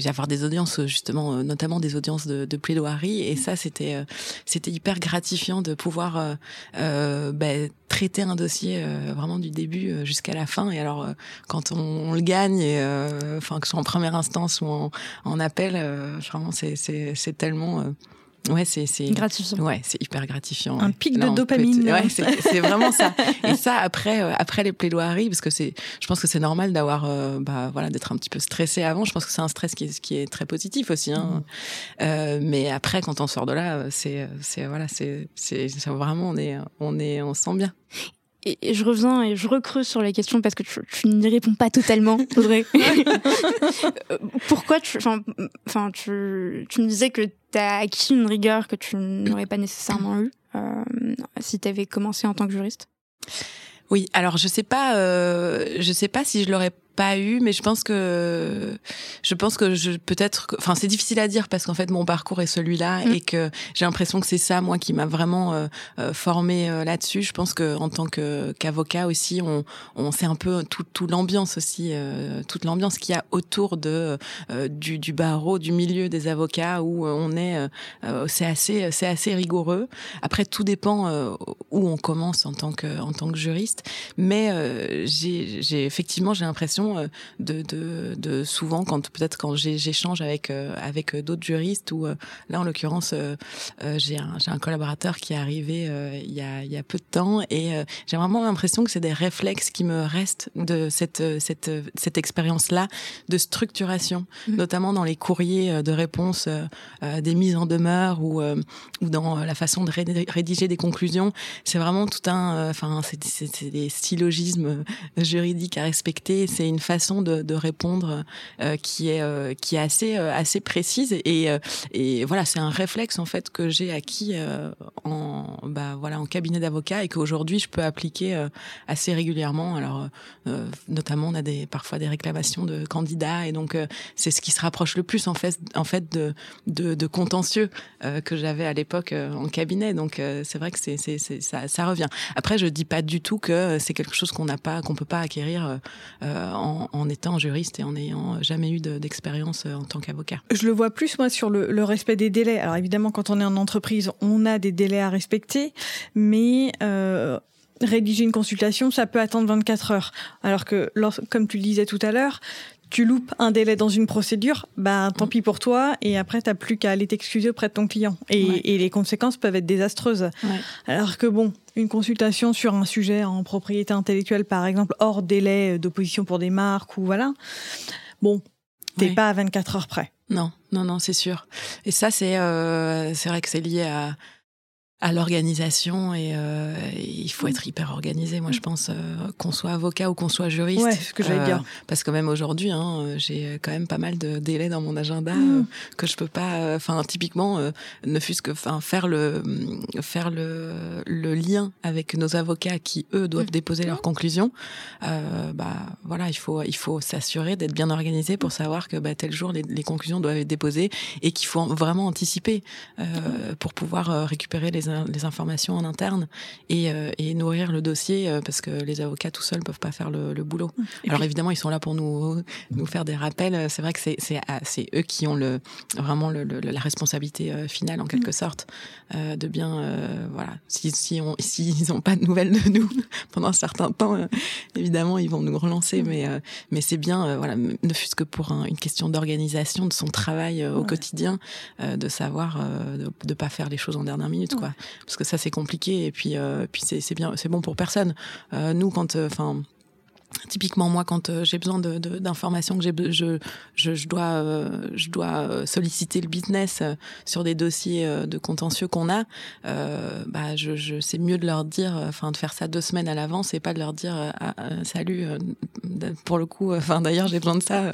avoir des audiences justement, notamment des audiences de, de plaidoirie, et ça c'était c'était hyper gratifiant de pouvoir bah, traiter un dossier vraiment du début jusqu'à la fin. Et alors quand on, le gagne, enfin que ce soit en première instance ou en, en appel, vraiment c'est c'est tellement Ouais, c'est gratifiant. Ouais, c'est hyper gratifiant. Un pic de dopamine. Ouais, c'est vraiment ça. Et ça après euh, après les plaidoiries parce que c'est je pense que c'est normal d'avoir euh, bah voilà d'être un petit peu stressé avant, je pense que c'est un stress qui est qui est très positif aussi hein. Mm. Euh, mais après quand on sort de là, c'est c'est voilà, c'est c'est vraiment on est on est on se sent bien et je reviens et je recreuse sur la question parce que tu, n'y réponds pas totalement, Audrey. Pourquoi tu, enfin, tu, tu me disais que tu as acquis une rigueur que tu n'aurais pas nécessairement eu euh, si tu avais commencé en tant que juriste? Oui, alors je sais pas, euh, je sais pas si je l'aurais pas eu, mais je pense que je pense que je peut-être, enfin c'est difficile à dire parce qu'en fait mon parcours est celui-là mm. et que j'ai l'impression que c'est ça moi qui m'a vraiment euh, euh formé euh, là-dessus. Je pense que en tant que qu'avocat aussi, on, on sait un peu tout, tout l'ambiance aussi, euh, toute l'ambiance qu'il y a autour de du, du barreau, du milieu des avocats où on est, c'est assez c'est assez rigoureux. Après tout dépend où on commence en tant que en tant que juriste, mais j'ai j'ai effectivement j'ai l'impression euh, de, de, de souvent quand peut-être quand j'échange avec euh, avec d'autres juristes ou euh, là en l'occurrence j'ai un j'ai un collaborateur qui est arrivé il y a il y a peu de temps et j'ai vraiment l'impression que c'est des réflexes qui me restent de cette cette cette expérience là de structuration mmh. notamment dans les courriers de réponse des mises en demeure ou ou dans la façon de rédiger des conclusions c'est vraiment tout un enfin c'est des syllogismes juridiques à respecter c'est une façon de, répondre euh, qui est euh, qui est assez euh, assez précise. Et et voilà c'est un réflexe en fait que j'ai acquis en bah voilà en cabinet d'avocat et qu'aujourd'hui je peux appliquer assez régulièrement. Alors notamment on a des parfois des réclamations de candidats et donc c'est ce qui se rapproche le plus en fait en fait de de, contentieux que j'avais à l'époque en cabinet. Donc c'est vrai que c'est ça ça revient. Après je dis pas du tout que c'est quelque chose qu'on n'a pas qu'on peut pas acquérir en étant juriste et en n'ayant jamais eu d'expérience euh, en tant qu'avocat. Je le vois plus, moi, sur le, respect des délais. Alors évidemment, quand on est en entreprise, on a des délais à respecter, mais... Euh, rédiger une consultation, ça peut attendre 24 heures. Alors que, comme tu le disais tout à l'heure, tu loupes un délai dans une procédure, bah tant pis pour toi, et après t'as plus qu'à aller t'excuser auprès de ton client. Et, les conséquences peuvent être désastreuses. Alors que bon, une consultation sur un sujet en propriété intellectuelle, par exemple, hors délai d'opposition pour des marques ou voilà, bon, t'es pas à 24 heures près. Non, non, non, c'est sûr. Et ça, c'est euh, c'est vrai que c'est lié à à l'organisation et euh, il faut être hyper organisé. Moi, je pense euh, qu'on soit avocat ou qu'on soit juriste. Ouais, ce que j'allais dire. Parce que même aujourd'hui, hein, j'ai quand même pas mal de délais dans mon agenda mm. que je peux pas. Enfin, typiquement, ne fût-ce que, enfin, faire le faire le, le lien avec nos avocats qui eux doivent mm. déposer leurs conclusions. bah voilà, il faut il faut s'assurer d'être bien organisé pour savoir que bah, tel jour les, les conclusions doivent être déposées et qu'il faut vraiment anticiper pour pouvoir récupérer les les informations en interne et, euh, et nourrir le dossier euh, parce que les avocats tout seuls peuvent pas faire le, le boulot. Alors évidemment, ils sont là pour nous nous faire des rappels. C'est vrai que c'est ah, eux qui ont le vraiment le, la responsabilité euh, finale en quelque mm. sorte de bien voilà. Si si on s'ils n'ont pas de nouvelles de nous pendant un certain temps, évidemment ils vont nous relancer. Mm. Mais mais c'est bien voilà ne fût-ce que pour une question d'organisation de son travail au quotidien, de savoir de, de pas faire les choses en dernière minute quoi parce que ça c'est compliqué et puis euh, puis c'est c'est bien c'est bon pour personne. Euh, nous quand euh, enfin Typiquement, moi, quand j'ai besoin d'informations que j'ai, je, je, je, dois, je dois solliciter le business sur des dossiers de contentieux qu'on a. bah, je, je c'est mieux de leur dire, enfin, de faire ça deux semaines à l'avance et pas de leur dire, ah, salut. pour le coup, enfin, d'ailleurs, j'ai besoin de ça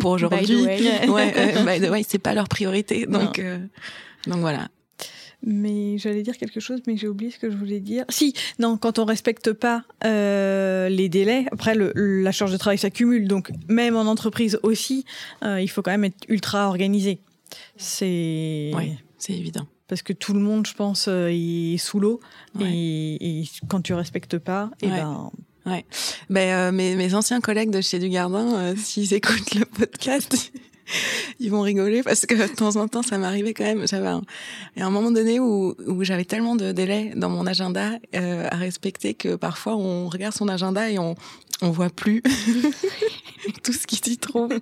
pour aujourd'hui. ouais, ouais, c'est pas leur priorité. Donc, donc voilà. Mais j'allais dire quelque chose, mais j'ai oublié ce que je voulais dire. Si, non, quand on respecte pas euh, les délais, après le, la charge de travail s'accumule, donc même en entreprise aussi, euh, il faut quand même être ultra organisé. C'est. Oui, c'est évident. Parce que tout le monde, je pense, euh, est sous l'eau et, et, quand tu respectes pas, et eh ben. Ouais. Ben, euh, mes, mes anciens collègues de chez Dugardin, euh, s'ils écoutent le podcast, ils vont rigoler parce que de temps en temps, ça m'arrivait quand même. J'avais un, un moment donné où, où j'avais tellement de délais dans mon agenda euh, à respecter que parfois on regarde son agenda et on on voit plus tout ce qui s'y trouve.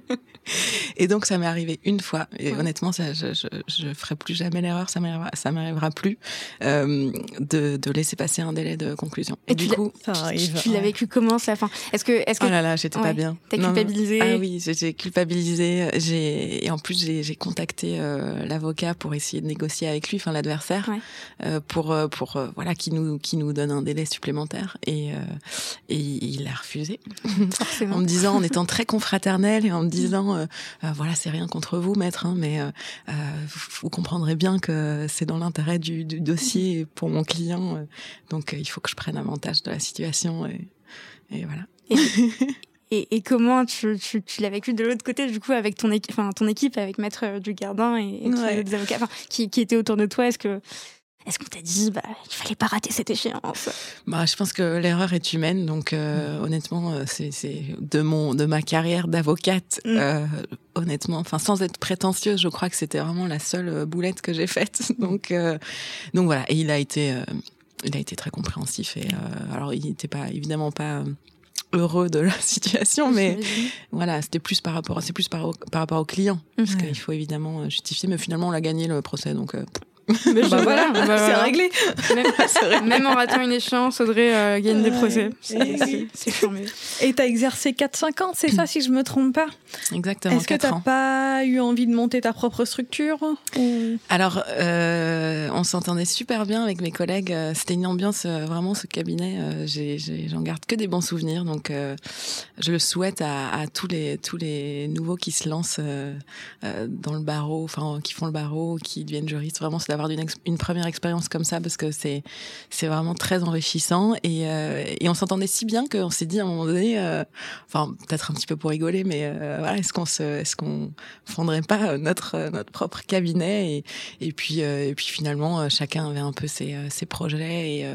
Et donc ça m'est arrivé une fois. Et honnêtement, ça, je, je, je ferai plus jamais l'erreur. Ça m'arrivera, ça m'arrivera plus euh, de, de laisser passer un délai de conclusion. Et, du coup, ça arrive. Tu, l'as vécu comment ça fin Est-ce que, est-ce que Oh là là, j'étais pas bien. T'as culpabilisé Ah oui, j'ai culpabilisé. J'ai et en plus j'ai contacté euh, l'avocat pour essayer de négocier avec lui, enfin l'adversaire, euh, pour pour voilà qui nous qui nous donne un délai supplémentaire et et il a refusé en me disant en étant très confraternel et en me disant euh, euh, voilà, c'est rien contre vous, maître, hein, mais euh, vous comprendrez bien que c'est dans l'intérêt du, du, dossier pour mon client, donc il faut que je prenne avantage de la situation et, et voilà. Et, et, comment tu, tu, tu l'as vécu de l'autre côté, du coup, avec ton, équipe, enfin, ton équipe, avec Maître Dugardin et, et les avocats enfin, qui, qui étaient autour de toi Est-ce que est-ce qu'on t'a dit, bah, il fallait pas rater cette échéance? Bah, je pense que l'erreur est humaine, donc euh, honnêtement, euh, c'est, de mon, de ma carrière d'avocate, mm. euh, honnêtement, enfin, sans être prétentieuse, je crois que c'était vraiment la seule euh, boulette que j'ai faite. Donc, euh, donc voilà. Et il a été, euh, il a été très compréhensif. Et alors, il n'était pas, évidemment pas heureux de la situation, mais voilà, c'était plus par rapport, c'est plus par, par rapport au client, parce qu'il faut évidemment justifier. Mais finalement, on a gagné le procès, donc. Mais bah voilà, bah c'est réglé. Même, en ratant une échéance, Audrey euh, gagne des procès. C'est formé. Et t'as exercé 4-5 ans, c'est ça, si je me trompe pas? Exactement. Est-ce que t'as pas eu envie de monter ta propre structure Alors, euh, on s'entendait super bien avec mes collègues. Euh, c'était une ambiance, euh, vraiment, ce cabinet, j'en garde que des bons souvenirs. Donc, je le souhaite à, à, tous, les, tous les nouveaux qui se lancent dans le barreau, enfin, qui font le barreau, qui deviennent juristes. Vraiment, c'est d'avoir une, première expérience comme ça parce que c'est c'est vraiment très enrichissant et, euh, et on s'entendait si bien qu'on s'est dit à un moment donné, euh, enfin peut-être un petit peu pour rigoler, mais euh, voilà, est-ce qu'on se, est-ce qu'on fondrait pas notre notre propre cabinet et et puis et puis finalement chacun avait un peu ses ses projets et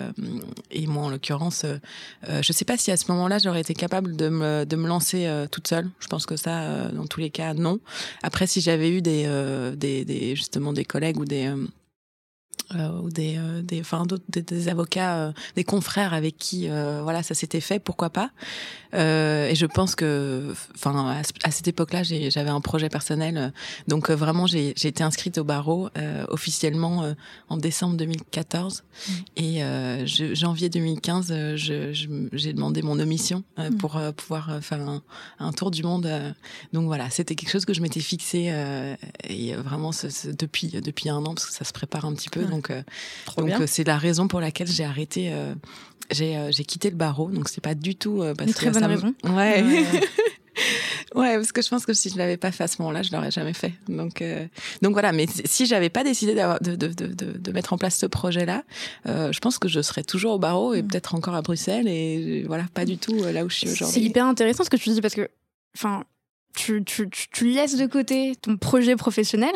et moi en l'occurrence, je sais pas si à ce moment-là j'aurais été capable de me de me lancer toute seule. Je pense que ça, dans tous les cas, non. Après, si j'avais eu des, des, justement des collègues ou des ou des euh, des enfin d'autres des, des, avocats euh, des confrères avec qui euh, voilà ça s'était fait pourquoi pas euh, et je pense que enfin à, cette époque-là j'avais un projet personnel donc vraiment j'ai été inscrite au barreau officiellement en décembre 2014 mmh. et je, janvier 2015 je j'ai demandé mon omission mmh. pour pouvoir faire un, un, tour du monde donc voilà c'était quelque chose que je m'étais fixé et vraiment ce, ce, depuis depuis un an parce que ça se prépare un petit peu Donc, donc c'est la raison pour laquelle j'ai arrêté. j'ai j'ai quitté le barreau, donc c'est pas du tout parce Une très que bonne raison. Ouais. Ouais, parce que je pense que si je l'avais pas fait à ce moment-là, je l'aurais jamais fait. Donc, euh, donc voilà. Mais si j'avais pas décidé de, de, de, de, de mettre en place ce projet-là, euh, je pense que je serais toujours au barreau et Mm. peut-être encore à Bruxelles et voilà, pas du tout euh, là où je suis C'est aujourd'hui. hyper intéressant ce que tu dis parce que, enfin, tu, tu, tu, tu laisses de côté ton projet professionnel.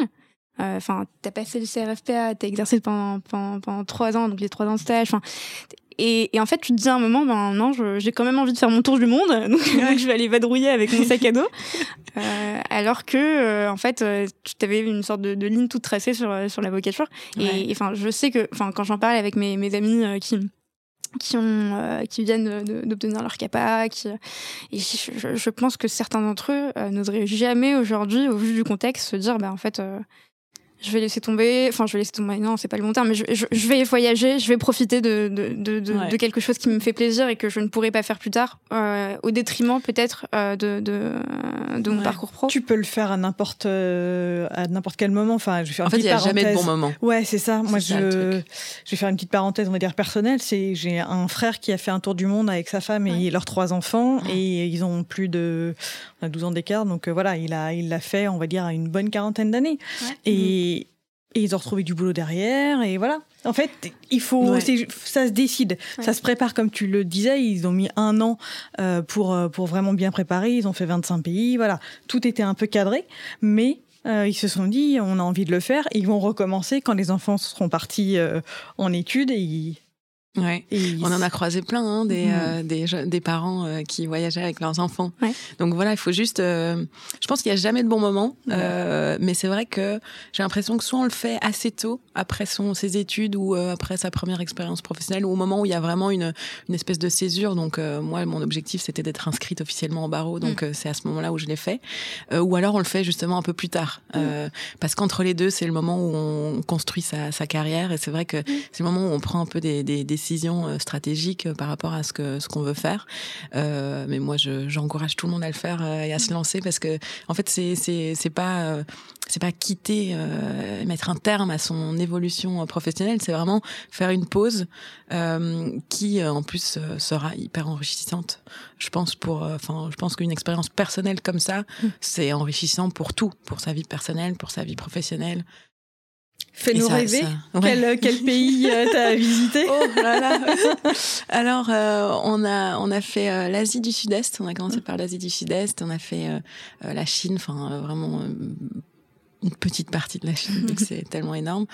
Euh, Enfin, t'as passé le CRFPA, t'as exercé pendant, pendant, pendant trois ans, donc les trois ans de stage. Enfin, et, et en fait, tu te dis à un moment, ben non, j'ai quand même envie de faire mon tour du monde, donc, donc je vais aller vadrouiller avec mon sac à dos. Euh, alors que, euh, en fait, euh, tu avais une sorte de, de ligne toute tracée sur, euh, sur l'avocature. Ouais. Et enfin, je sais que, enfin, quand j'en parle avec mes, mes amis euh, qui qui ont euh, qui viennent d'obtenir leur CAPA qui et je, je- je pense que certains d'entre eux euh, n'oseraient jamais aujourd'hui au vu du contexte se dire bah en fait euh, je vais laisser tomber enfin je vais laisser tomber non c'est pas le bon terme mais je, je, je vais voyager je vais profiter de de, de, de, Ouais. de quelque chose qui me fait plaisir et que je ne pourrai pas faire plus tard euh, au détriment peut-être euh, de, de de mon Ouais. parcours pro Tu peux le faire à n'importe euh, à n'importe quel moment. Enfin, je vais faire En une fait, il petite n'y a jamais de parenthèse. bon moment. Ouais, c'est ça. Moi, ça, je, je vais faire une petite parenthèse, on va dire personnelle. C'est j'ai un frère qui a fait un tour du monde avec sa femme et leurs trois enfants, Ouais. et ils ont plus de on a 12 ans d'écart. Donc euh, voilà, il a il l'a fait, on va dire, à une bonne quarantaine d'années. Et, et ils ont retrouvé du boulot derrière. Et voilà. En fait, il faut, Ouais. ça se décide, Ouais. ça se prépare comme tu le disais. Ils ont mis un an euh, pour euh, pour vraiment bien préparer. Ils ont fait 25 pays. Voilà, tout était un peu cadré, mais euh, ils se sont dit, on a envie de le faire. Et ils vont recommencer quand les enfants seront partis euh, en études. Et, ils- Ouais. et ils- On en a croisé plein, hein, des, Mhm. euh, des, je- des parents euh, qui voyageaient avec leurs enfants. Ouais. Donc voilà, il faut juste. euh, je pense qu'il n'y a jamais de bon moment, euh, mais c'est vrai que j'ai l'impression que soit on le fait assez tôt, après son, ses études ou euh, après sa première expérience professionnelle, ou au moment où il y a vraiment une, une espèce de césure. Donc euh, moi, mon objectif, c'était d'être inscrite officiellement au barreau, donc euh, c'est à ce moment-là où je l'ai fait. Euh, ou alors on le fait justement un peu plus tard, euh, parce qu'entre les deux, c'est le moment où on construit sa, sa carrière, et c'est vrai que c'est le moment où on prend un peu des, des décisions euh, stratégiques euh, par rapport à ce que ce qu'on veut faire. Euh, mais moi, je- j'encourage tout le monde à le faire et à se lancer parce que en fait, c'est c'est c'est pas c'est pas quitter, euh, mettre un terme à son évolution professionnelle. C'est vraiment faire une pause euh, qui, en plus, sera hyper enrichissante. Je pense pour, enfin, je pense qu'une expérience personnelle comme ça, c'est enrichissant pour tout, pour sa vie personnelle, pour sa vie professionnelle. Fais-nous rêver. ça- ouais. Quel, quel pays euh, t'as visité Oh là là. Alors, euh, on a on a fait euh, l'Asie du Sud-Est. On a commencé par l'Asie du Sud-Est. On a fait euh, euh, la Chine. Enfin, euh, vraiment. Une petite partie de la Chine, donc c'est tellement énorme.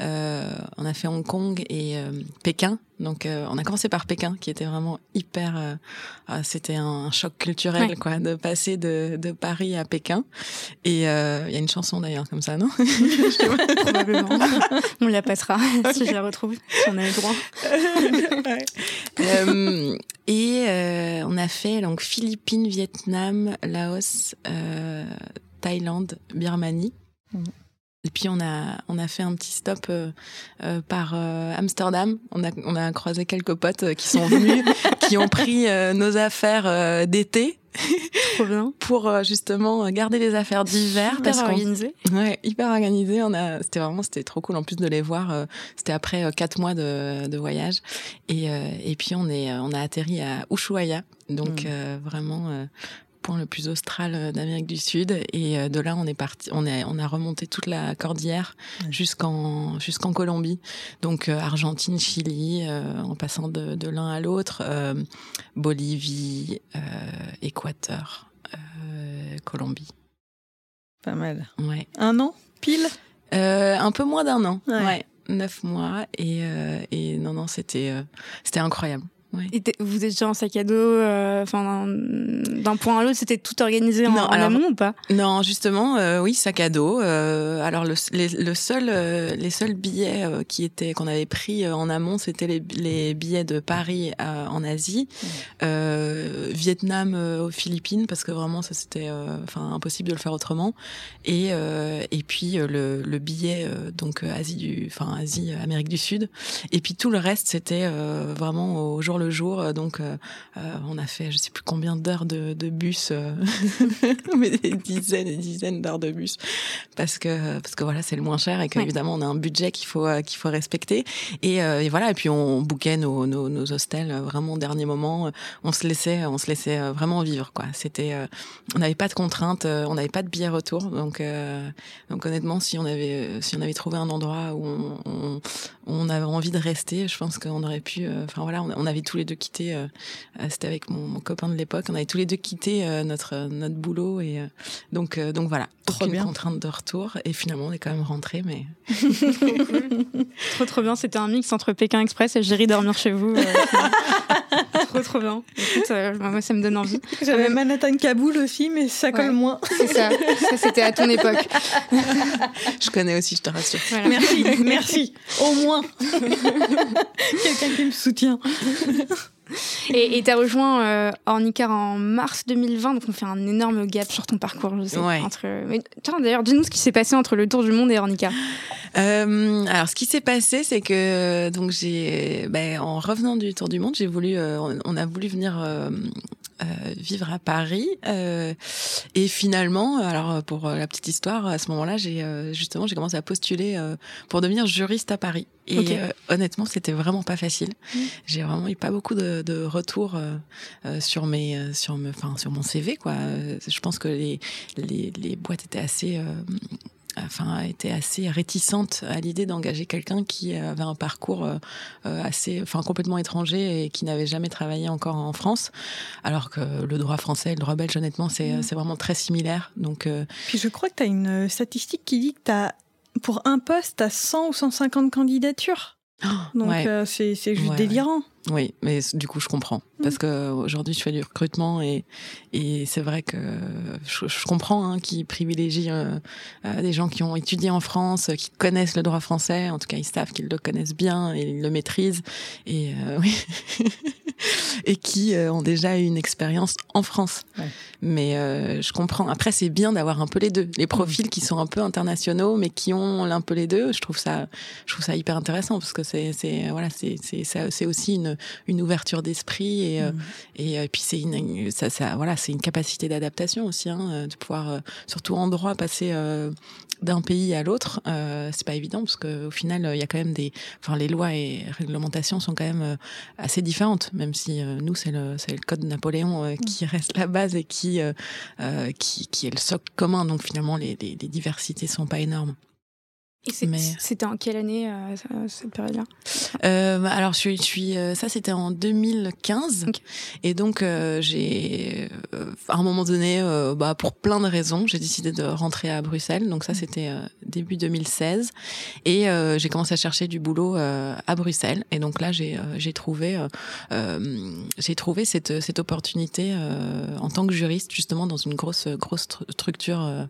Euh, on a fait Hong Kong et euh, Pékin. Donc, euh, on a commencé par Pékin, qui était vraiment hyper. euh, ah, C'était un choc culturel, Ouais. quoi, de passer de, de Paris à Pékin. Et euh, il y a une chanson d'ailleurs comme ça, non? Probablement on la passera si je la retrouve si on a le droit Euh, et euh, on a fait donc Philippines, Vietnam, Laos, euh, Thaïlande, Birmanie. Et puis on a on a fait un petit stop euh, euh, par euh, Amsterdam. On a on a croisé quelques potes qui sont venus, qui ont pris nos affaires d'été pour justement garder les affaires d'hiver Super parce organisé Ouais, hyper organisé. On a, c'était vraiment, c'était trop cool en plus de les voir. C'était après quatre mois de, de voyage et et puis on est, on a atterri à Ushuaia, donc Mm. vraiment point le plus austral euh, d'Amérique du Sud. Et euh, de là, on est parti, on est, on a remonté toute la cordillère Ouais. jusqu'en jusqu'en Colombie, donc euh, Argentine, Chili, en passant de, de l'un à l'autre, Bolivie, Équateur, Colombie. Pas mal. Ouais. Un an? Pile? Euh, un peu moins d'un an. Ouais. Ouais. Neuf mois. Et, euh, et non, non, c'était euh, c'était incroyable. Ouais. Et vous étiez en sac à dos, euh, enfin d'un- d'un point à l'autre, c'était tout organisé en, Non, en alors- amont ou pas? Non, justement, euh, oui, sac à dos. Euh, alors le, les, le seul, euh, les seuls billets euh, qui étaient qu'on avait pris en amont, c'était les, les billets de Paris à- en Asie, euh, Vietnam aux Philippines, parce que vraiment ça c'était, euh, enfin impossible de le faire autrement. Et euh, et puis euh, le, le billet euh, donc Asie du, enfin Asie, Amérique du Sud. Et puis tout le reste c'était euh, vraiment au jour le jour. Donc, on a fait, je sais plus combien d'heures de, de bus, mais des dizaines et dizaines d'heures de bus, parce que parce que voilà, c'est le moins cher et qu'évidemment, on a un budget qu'il faut qu'il faut respecter. Et, et, voilà. Et puis, on bouquait nos, nos, nos hostels vraiment au dernier moment. On se laissait, on se laissait vraiment vivre. Quoi. C'était, on n'avait pas de contraintes, on n'avait pas de billets retour. Donc, donc honnêtement, si on avait, si on avait trouvé un endroit où on, on, avait envie de rester, je pense qu'on aurait pu. Euh, enfin voilà, on, avait tous les deux quitté. Euh, euh, c'était avec mon, copain de l'époque. On avait tous les deux quitté notre notre boulot et donc donc voilà. Trop aucune bien. contrainte de retour et finalement on est quand même rentré, mais trop trop bien. C'était un mix entre Pékin Express et J'irai dormir chez vous. trop trop bien. Écoute, moi ça me donne envie. J'avais Manhattan Kaboul aussi, mais ça colle Ouais. moins. C'est ça. Ça c'était à ton époque. je connais aussi, je te rassure. Voilà. Merci, merci. Au moins. Quelqu'un qui me soutient. Et et t'as rejoint euh, Ornicar en mars 2020, donc on fait un énorme gap sur ton parcours, je sais. Ouais. Entre... D'ailleurs, dis-nous ce qui s'est passé entre le Tour du Monde et Ornicar. Euh, alors, ce qui s'est passé, c'est que donc j'ai, ben, en revenant du tour du monde, j'ai voulu, euh, on, a voulu venir euh, vivre à Paris, euh, et finalement, alors pour euh, la petite histoire, à ce moment-là, j'ai euh, justement, j'ai commencé à postuler euh, pour devenir juriste à Paris. Et euh, honnêtement, c'était vraiment pas facile. J'ai vraiment eu pas beaucoup de, de retours euh, euh, sur mes, euh, sur me, enfin sur mon CV quoi. Euh, Je pense que les les, les boîtes étaient assez euh, enfin était assez réticente à l'idée d'engager quelqu'un qui avait un parcours euh, euh, assez enfin complètement étranger et qui n'avait jamais travaillé encore en France alors que le droit français et le droit belge honnêtement c'est Mm. vraiment très similaire donc euh, Puis je crois que tu as une statistique qui dit que pour un poste, tu as 100 ou 150 candidatures. Donc ouais. euh, c'est, c'est juste Ouais, délirant. Oui, mais du coup, je comprends. Parce que aujourd'hui, je fais du recrutement et, et c'est vrai que je, je comprends hein, qu'ils privilégient euh, euh, des gens qui ont étudié en France, euh, qui connaissent le droit français. En tout cas, ils savent qu'ils le connaissent bien et ils le maîtrisent. Et, euh, oui. et qui euh, ont déjà eu une expérience en France. Ouais. Mais euh, je comprends. Après, c'est bien d'avoir un peu les deux. Les profils qui sont un peu internationaux, mais qui ont un peu les deux. Je trouve ça, je trouve ça hyper intéressant parce que c'est, c'est voilà, c'est, c'est, ça- c'est aussi une, une ouverture d'esprit et, euh, et euh, puis c'est une, ça, ça, voilà, c'est une capacité d'adaptation aussi, hein, euh, de pouvoir, surtout en droit, passer d'un pays à l'autre. Euh, c'est pas évident parce que au final, euh, il y a quand même des, enfin, les lois et réglementations sont quand même euh, assez différentes, même si nous c'est le, c'est le code de Napoléon qui reste la base et qui, qui, qui est le socle commun. Donc finalement, les, les, les diversités sont pas énormes. Et c'est- Mais- c'était en quelle année, euh, cette période-là? Euh, alors je suis, je suis euh, ça c'était en 2015 Ok. et donc euh, j'ai euh, à un moment donné euh, bah pour plein de raisons j'ai décidé de rentrer à Bruxelles. Donc ça c'était euh, début 2016 et euh, j'ai commencé à chercher du boulot euh, à Bruxelles. Et donc là j'ai euh, j'ai trouvé j'ai trouvé cette cette opportunité euh, en tant que juriste justement dans une grosse grosse stru- structure euh,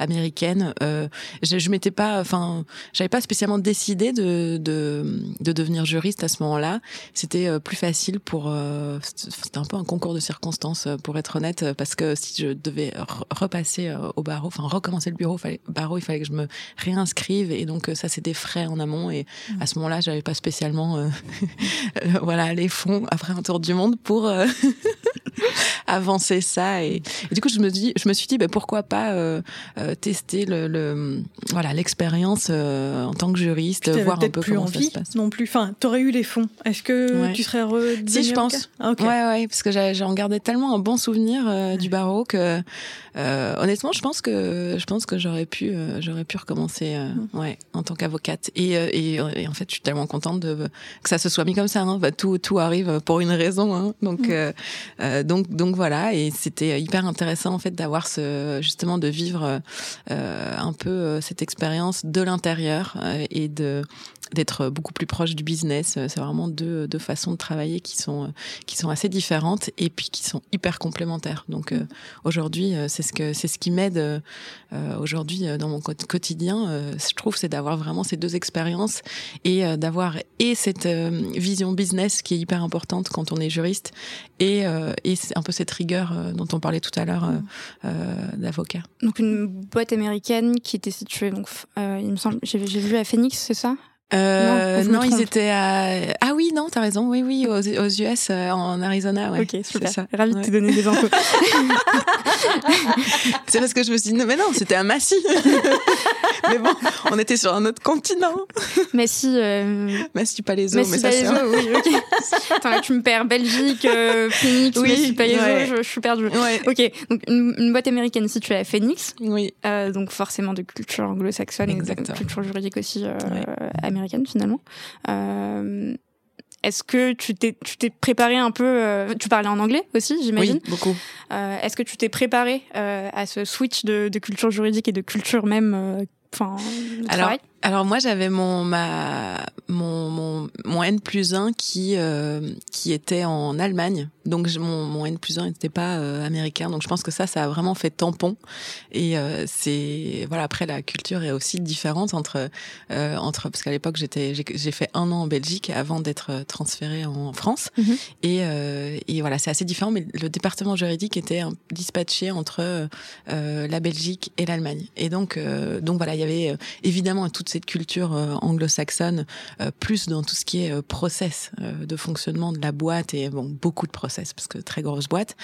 américaine. Euh, je, je m'étais pas enfin j'avais pas spécialement décidé de, de, de devenir juriste à ce moment-là. C'était euh, plus facile pour. euh, C'était un peu un concours de circonstances, euh, pour être honnête, parce que si je devais re- repasser au barreau, enfin recommencer le bureau, fallait, barreau, il fallait que je me réinscrive, et donc ça c'est des frais en amont. Et à ce moment-là, j'avais pas spécialement, euh, voilà, les fonds après un tour du monde pour euh, avancer ça. Et, et du coup, je me dis, je me suis dit, bah, pourquoi pas euh, tester le, le voilà l'expérience euh, en tant que juriste, T'avais voir un peu plus comment ça envie se passe. non plus. Enfin, t'aurais eu les fonds. Est-ce que Ouais. tu serais redevenu Si, je pense. Ah, ok. Ouais, ouais, parce que j'en gardais tellement un bon souvenir euh, du barreau que euh, honnêtement, je pense que je pense que j'aurais pu j'aurais pu recommencer Mm. ouais en tant qu'avocate. Et, et, et en fait, je suis tellement contente de que ça se soit mis comme ça. Hein. Bah, tout tout arrive pour une raison. Hein. Donc Mm. donc donc voilà. Et c'était hyper intéressant en fait d'avoir ce justement de vivre un peu cette expérience de l'intérieur euh, et de d'être beaucoup plus proche du business. Euh, C'est vraiment deux, deux façons de travailler qui sont euh, qui sont assez différentes et puis qui sont hyper complémentaires. Donc euh, aujourd'hui, euh, c'est ce que c'est ce qui m'aide euh, aujourd'hui dans mon quot- quotidien. euh, je trouve c'est d'avoir vraiment ces deux expériences et d'avoir et cette vision business qui est hyper importante quand on est juriste et et un peu cette rigueur dont on parlait tout à l'heure d'avocat. Donc une boîte américaine qui était située, donc, il me semble, j'ai vu à Phoenix, c'est ça? Euh, Non, non, ils étaient à. Ah oui, non, t'as raison. Oui, oui, aux, US, en Arizona. Ouais. Ok, super. Ça. Ravi de te donner des infos. c'est parce que je me suis dit, mais non, c'était à Massy. mais bon, on était sur un autre continent. Massy. Euh... Massy Palaiso, Massy mais Palaiso, ça oui, ok. Attends, tu me perds. Belgique, euh, Phoenix, oui, Massy Palaiso, je, je, suis perdue. Ouais. Ok, donc une, une, boîte américaine située à Phoenix. Oui. Euh, donc forcément de culture anglo-saxonne, et de culture juridique aussi euh, américaine finalement. Euh, est-ce que tu t'es préparé un peu euh, Tu parlais en anglais aussi, j'imagine. Oui, beaucoup. Euh, Est-ce que tu t'es préparé euh, à ce switch de, de, culture juridique et de culture même, enfin, alors, alors moi j'avais mon ma mon, mon mon N plus 1 qui euh, qui était en Allemagne. Donc mon mon N plus 1 n'était pas euh, américain. Donc je pense que ça ça a vraiment fait tampon. Et euh, c'est voilà après la culture est aussi différente entre euh, entre parce qu'à l'époque j'étais j'ai fait un an en Belgique avant d'être transféré en France. Mm -hmm. et euh, et voilà c'est assez différent mais le département juridique était dispatché entre la Belgique et l'Allemagne. Et donc donc voilà il y avait évidemment toute cette culture euh, anglo-saxonne, euh, plus dans tout ce qui est euh, process de fonctionnement de la boîte et bon beaucoup de process parce que très grosse boîte.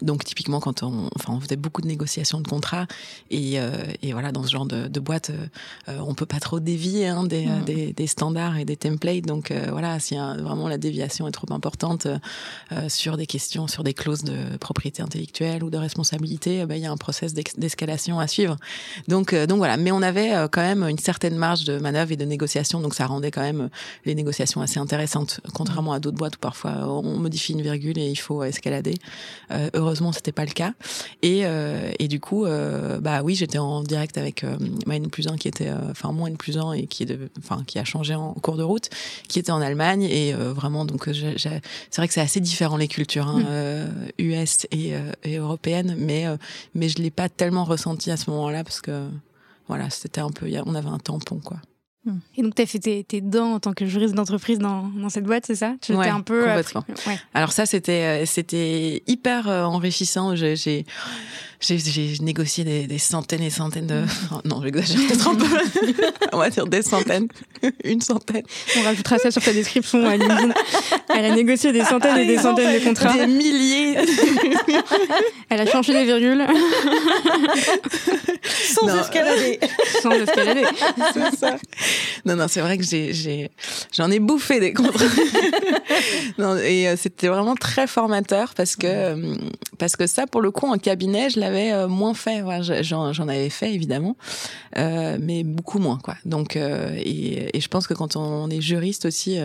donc typiquement quand on, enfin on faisait beaucoup de négociations de contrats et, et voilà dans ce genre de, de boîte, on peut pas trop dévier hein, des, mmh. des, des, standards et des templates. Donc voilà, si vraiment la déviation est trop importante sur des questions, sur des clauses de propriété intellectuelle ou de responsabilité, ben, il y a un process d'escalation à suivre. Donc donc voilà, mais on avait quand même une certaine marge de manœuvre et de négociation, donc ça rendait quand même les négociations assez intéressantes, contrairement à d'autres boîtes où parfois on modifie une virgule et il faut escalader. Euh, heureusement, c'était pas le cas. Et, euh, et du coup, euh, bah oui, j'étais en direct avec euh, ma N plus 1 qui était, euh, enfin moins N plus 1 et qui est, de, enfin qui a changé en cours de route, qui était en Allemagne et euh, vraiment donc c'est vrai que c'est assez différent les cultures hein, US mmh. et, et européennes, mais mais je l'ai pas tellement ressenti à ce moment-là parce que voilà, c'était un peu, on avait un tampon, quoi. Hmm. Et donc, tu as fait tes, tes, dents en tant que juriste d'entreprise dans, dans, cette boîte, c'est ça? Tu ouais, un peu. Complètement. Ouais. Alors, ça, c'était, c'était hyper enrichissant. J'ai j'ai négocié des, des, centaines et centaines de. Oh, non, j'exagère peut-être un peu. On va dire des centaines. Une centaine. On rajoutera ça sur ta description à Elle a négocié des centaines et des centaines de contrats. Des milliers. Elle a changé des virgules. Sans non. escalader. Sans escalader. C'est ça. Non, non, c'est vrai que j'ai, j'en ai, ai, bouffé des contrats. non, et euh, c'était vraiment très formateur parce que, euh, parce que ça, pour le coup, en cabinet, je l'avais euh, moins fait. Ouais, J'en avais fait évidemment, euh, mais beaucoup moins quoi. Donc euh, et, et, je pense que quand on est juriste aussi.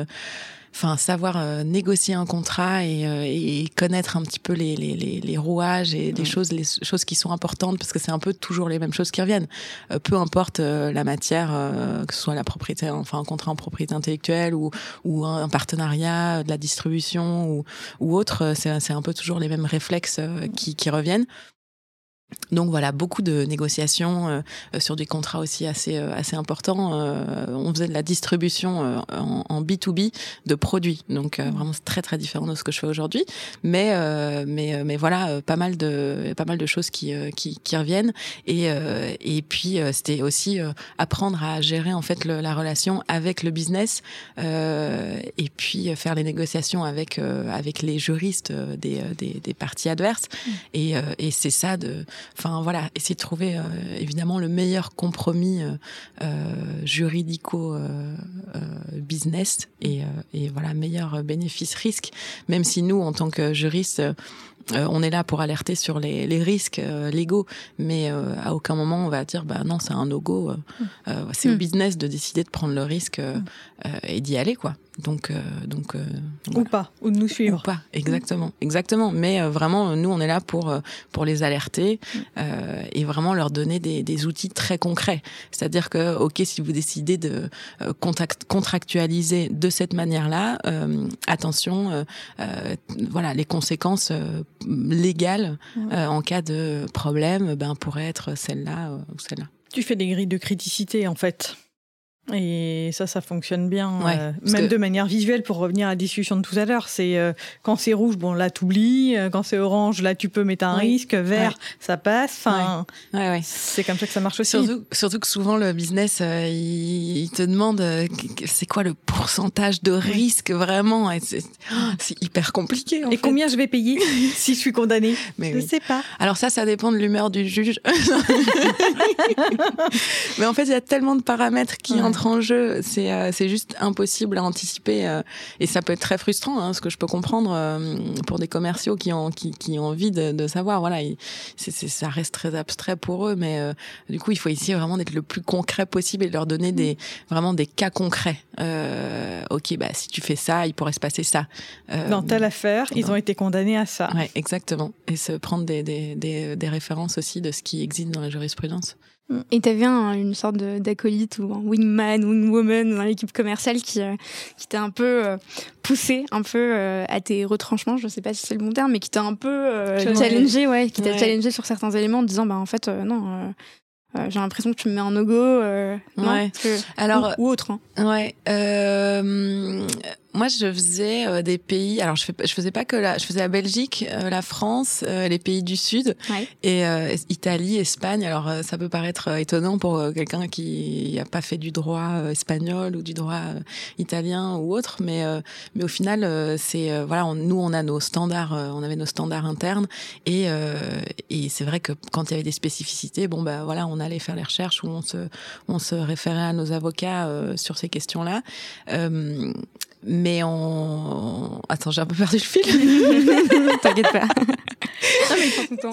Enfin, savoir négocier un contrat et, et, connaître un petit peu les, les, les, les rouages et les choses, les choses qui sont importantes, parce que c'est un peu toujours les mêmes choses qui reviennent. Euh, peu importe la matière, que ce soit la propriété, enfin un contrat en propriété intellectuelle ou, ou un, partenariat, de la distribution ou, ou autre, c'est un peu toujours les mêmes réflexes qui, qui reviennent. Donc voilà, beaucoup de négociations euh, sur des contrats aussi assez euh, assez importants. Euh, on faisait de la distribution euh, en, en, B2B de produits, donc euh, vraiment très très différent de ce que je fais aujourd'hui. Mais euh, mais mais voilà, pas mal de pas mal de choses qui qui, qui reviennent. Et et puis c'était aussi apprendre à gérer en fait le, la relation avec le business et puis faire les négociations avec avec les juristes des des, des parties adverses. Mmh. Et et c'est ça de enfin voilà, essayer de trouver euh, évidemment le meilleur compromis euh, euh juridico euh, business et, et voilà meilleur bénéfice risque. Même si nous en tant que juristes euh, on est là pour alerter sur les, les risques euh, légaux, mais euh, à aucun moment on va dire bah non c'est un no go. c'est mmh. au business de décider de prendre le risque et d'y aller quoi. Donc, euh, donc, euh, ou pas, ou de nous suivre. Ou pas, exactement, exactement. Mais euh, vraiment, nous, on est là pour pour les alerter et vraiment leur donner des, des outils très concrets. C'est-à-dire que, ok, si vous décidez de contact, contractualiser de cette manière-là, attention, voilà, les conséquences légales en cas de problème, ben pourraient être celle-là ou celle-là. Tu fais des grilles de criticité, en fait. Et ça, ça fonctionne bien, Ouais, euh, même que- de manière visuelle, pour revenir à la discussion de tout à l'heure. C'est euh, quand c'est rouge, bon là t'oublies. Euh, Quand c'est orange, là tu peux mettre un Oui. risque. Vert, Ouais. ça passe. Enfin, Ouais, ouais. c'est comme ça que ça marche aussi. Surtout, surtout que souvent le business, euh, il, il te demande c'est quoi le pourcentage de risque vraiment. C'est oh, hyper compliqué. En Et fait. combien je vais payer si je suis condamnée? Mais Je oui. sais pas. Alors ça, ça dépend de l'humeur du juge. Mais en fait, il y a tellement de paramètres qui entrent en jeu. C'est euh, c'est juste impossible à anticiper. euh, et ça peut être très frustrant, hein, ce que je peux comprendre euh, pour des commerciaux qui ont, qui, qui ont envie de, de savoir. Voilà, c'est c'est- ça reste très abstrait pour eux. Mais euh, du coup, il faut essayer vraiment d'être le plus concret possible et de leur donner des, vraiment des cas concrets. Euh, ok, bah si tu fais ça, il pourrait se passer ça. Euh, Dans telle affaire, ils ont été condamnés à ça. Ouais, exactement. Et se prendre des, des, des, des références aussi de ce qui existe dans la jurisprudence. Et t'avais un, une sorte d'acolyte ou un wingman, wingwoman dans l'équipe commerciale qui, euh, qui t'a un peu euh, poussé un peu euh, à tes retranchements, je sais pas si c'est le bon terme, mais qui t'a un peu euh, Challengé. ouais, qui t'a Ouais. challengé sur certains éléments en disant, bah en fait, euh, non, euh, euh, j'ai l'impression que tu me mets en no-go, euh, non, Ouais. que- Alors, ou, ou autre. hein. Ouais. Moi, je faisais euh, des pays. Alors, je, fais, je faisais pas que la. Je faisais la Belgique, euh, la France, euh, les pays du Sud Ouais. et euh, Italie, Espagne. Alors, euh, ça peut paraître euh, étonnant pour quelqu'un qui n'a pas fait du droit espagnol ou du droit italien ou autre, mais euh, mais au final, euh, c'est euh, voilà. on- nous, on a nos standards. euh, on avait nos standards internes et euh, et c'est vrai que quand il y avait des spécificités, bon bah voilà, on allait faire les recherches ou on se on se référait à nos avocats euh, sur ces questions-là. Mais on... Attends, j'ai un peu perdu le fil. T'inquiète pas.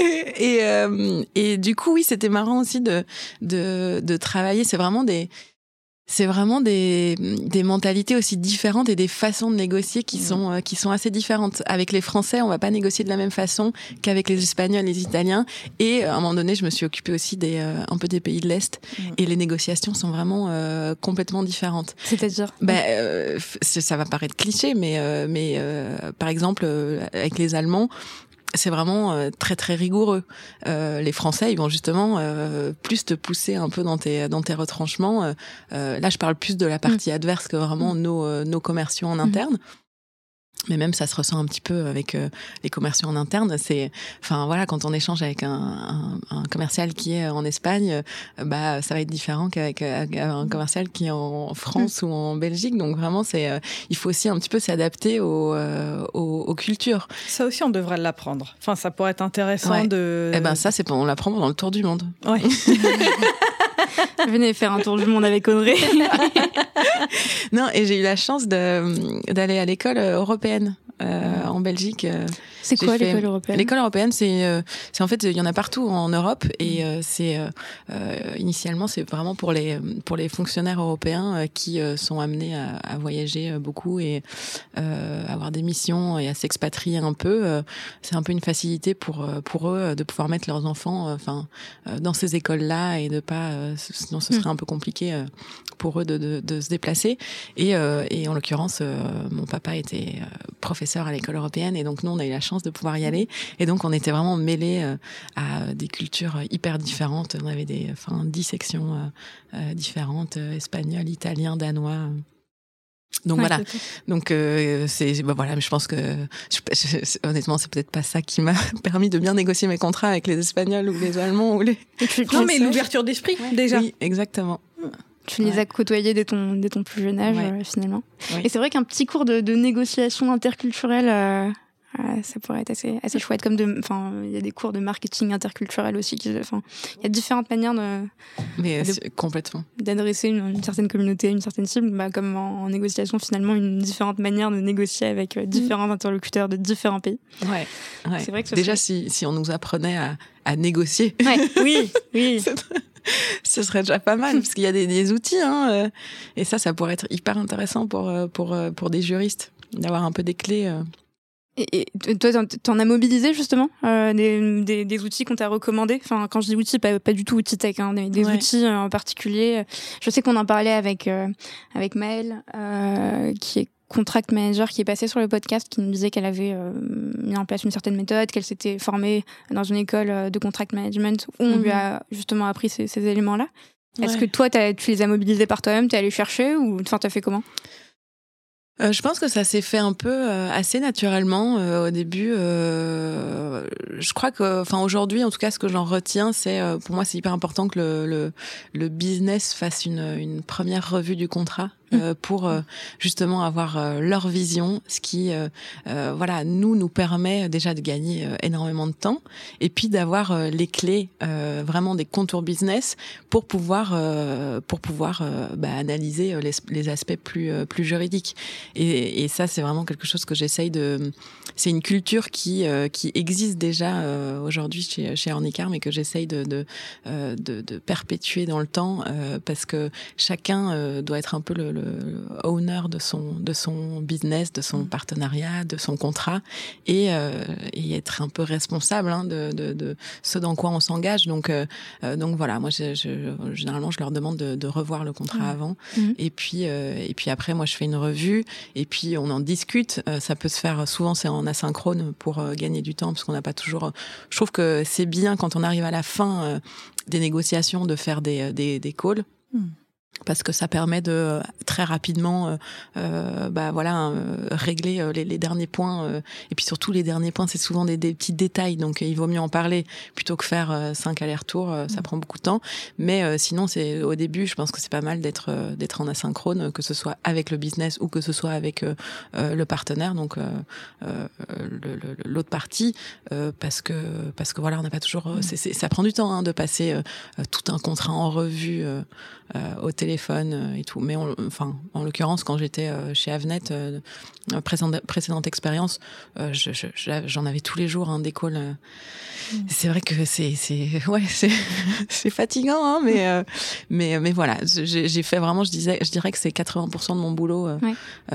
et, et, euh, et du coup, oui, c'était marrant aussi de, de, de travailler. C'est vraiment des... C'est vraiment des, des mentalités aussi différentes et des façons de négocier qui sont euh, qui sont assez différentes. Avec les Français, on va pas négocier de la même façon qu'avec les Espagnols, les Italiens. Et euh, à un moment donné, je me suis occupée aussi des euh, un peu des pays de l'Est. Mm. Et les négociations sont vraiment euh, complètement différentes. C'est-à-dire? Ben, euh, f- c'est- ça va paraître cliché, mais euh, mais euh, par exemple euh, avec les Allemands, c'est vraiment euh, très très rigoureux. Euh, les Français, ils vont justement euh, plus te pousser un peu dans tes dans tes retranchements. Euh, euh, là, je parle plus de la partie adverse que vraiment nos euh, nos commerciaux en interne. Mais même ça se ressent un petit peu avec euh, les commerciaux en interne. C'est, enfin voilà, quand on échange avec un, un, un commercial qui est en Espagne, euh, bah ça va être différent qu'avec euh, un commercial qui est en France ou en Belgique. Donc vraiment, c'est, il faut aussi un petit peu s'adapter aux, aux, aux cultures. Ça aussi, on devrait l'apprendre. Enfin, ça pourrait être intéressant Ouais. de. Et ben ça, c'est on l'apprend dans le tour du monde. Ouais. Venez faire un tour du monde avec Audrey. Non, et j'ai eu la chance d'aller à l'école euh, européenne. euh, en Belgique. C'est quoi fait- l'école européenne? L'école européenne, c'est, euh, c'est en fait, il y en a partout en Europe et euh, c'est euh, initialement, c'est vraiment pour les pour les fonctionnaires européens qui sont amenés à, à voyager beaucoup et avoir des missions et à s'expatrier un peu. c'est un peu une facilité pour pour eux de pouvoir mettre leurs enfants, enfin, dans ces écoles-là et de pas, sinon ce serait un peu compliqué pour eux de, de, de se déplacer. Et, et en l'occurrence, mon papa était professeur à l'école européenne et donc nous, on a eu la chance de pouvoir y aller. Et donc, on était vraiment mêlés euh, à des cultures hyper différentes. On avait des, enfin, dix sections euh, euh, différentes, euh, espagnol, italien, danois. Donc Ouais, voilà. Donc euh, c'est bah voilà, mais je pense que je- je- honnêtement, c'est peut-être pas ça qui m'a permis de bien négocier mes contrats avec les Espagnols ou les Allemands ou les. Non, mais l'ouverture d'esprit, déjà. Oui, exactement. tu les as côtoyés dès ton, dès ton plus jeune âge, Ouais. euh, finalement. Oui. Et c'est vrai qu'un petit cours de, de négociation interculturelle, euh, euh, ça pourrait être assez, assez chouette. Comme de, enfin, il y a des cours de marketing interculturel aussi. Qui, enfin, il y a différentes manières de, Mais euh, De- complètement. d'adresser une, une certaine communauté, une certaine cible, bah, comme en, en négociation finalement une différente manière de négocier avec euh, différents interlocuteurs de différents pays. Ouais. ouais. C'est vrai que ce Déjà, serait- si, si on nous apprenait à, à négocier, Ouais, oui, oui. ce serait déjà pas mal, parce qu'il y a des, des outils, hein, euh, et ça, ça pourrait être hyper intéressant pour, pour, pour des juristes, d'avoir un peu des clés. Euh. Et, et toi, t'en- as mobilisé justement euh, des, des, des outils qu'on t'a recommandés? Enfin, quand je dis outils, pas, pas du tout outils tech, hein, des, des Ouais. outils euh, en particulier. Je sais qu'on en parlait avec euh, avec Maëlle, euh, qui est contract manager, qui est passée sur le podcast, qui nous disait qu'elle avait euh, mis en place une certaine méthode, qu'elle s'était formée dans une école euh, de contract management où on Mhm. lui a justement appris ces, ces éléments-là. Est-ce que toi, tu les as mobilisés par toi-même, t'es allé chercher ou enfin t'as fait comment? Euh, je pense que ça s'est fait un peu euh, assez naturellement euh, au début. je crois que, enfin aujourd'hui, en tout cas, ce que j'en retiens, c'est pour moi, c'est hyper important que le, le, le business fasse une, une première revue du contrat euh, pour euh, justement avoir euh, leur vision, ce qui, voilà, nous nous permet déjà de gagner énormément de temps et puis d'avoir les clés vraiment des contours business pour pouvoir pour pouvoir bah, analyser les, les, aspects plus plus juridiques. Et, et ça, c'est vraiment quelque chose que j'essaye de. C'est une culture qui qui existe déjà aujourd'hui chez chez Ornicar, mais que j'essaye de de, de de, perpétuer dans le temps parce que chacun doit être un peu le owner de son de son business, de son mm. partenariat, de son contrat et, euh, et être un peu responsable hein, de, de, de, ce dans quoi on s'engage. Donc euh, euh, donc voilà, moi je, je, généralement je leur demande de, de revoir le contrat avant mm. et puis et puis après moi je fais une revue et puis on en discute. ça peut se faire souvent c'est en asynchrone pour gagner du temps parce qu'on n'a pas toujours. Je trouve que c'est bien quand on arrive à la fin des négociations de faire des des, des calls parce que ça permet de euh, très rapidement euh, euh, bah voilà euh, régler euh, les, les, derniers points et puis surtout les derniers points c'est souvent des, des, petits détails donc il vaut mieux en parler plutôt que faire cinq allers-retours ça mm. prend beaucoup de temps mais sinon c'est au début je pense que c'est pas mal d'être d'être en asynchrone que ce soit avec le business ou que ce soit avec le partenaire donc l'autre partie parce que parce que voilà on n'a pas toujours mm. c'est ça prend du temps hein, de passer tout un contrat en revue au téléphone euh, et tout. Mais enfin, en l'occurrence, quand j'étais euh, chez Avnet, euh, précédente, précédente expérience, j'en avais tous les jours un hein, des calls. Mm. C'est vrai que c'est c'est ouais c'est c'est fatigant, hein, mais mais mais voilà, j'ai fait vraiment, je disais, je dirais que c'est 80% de mon boulot,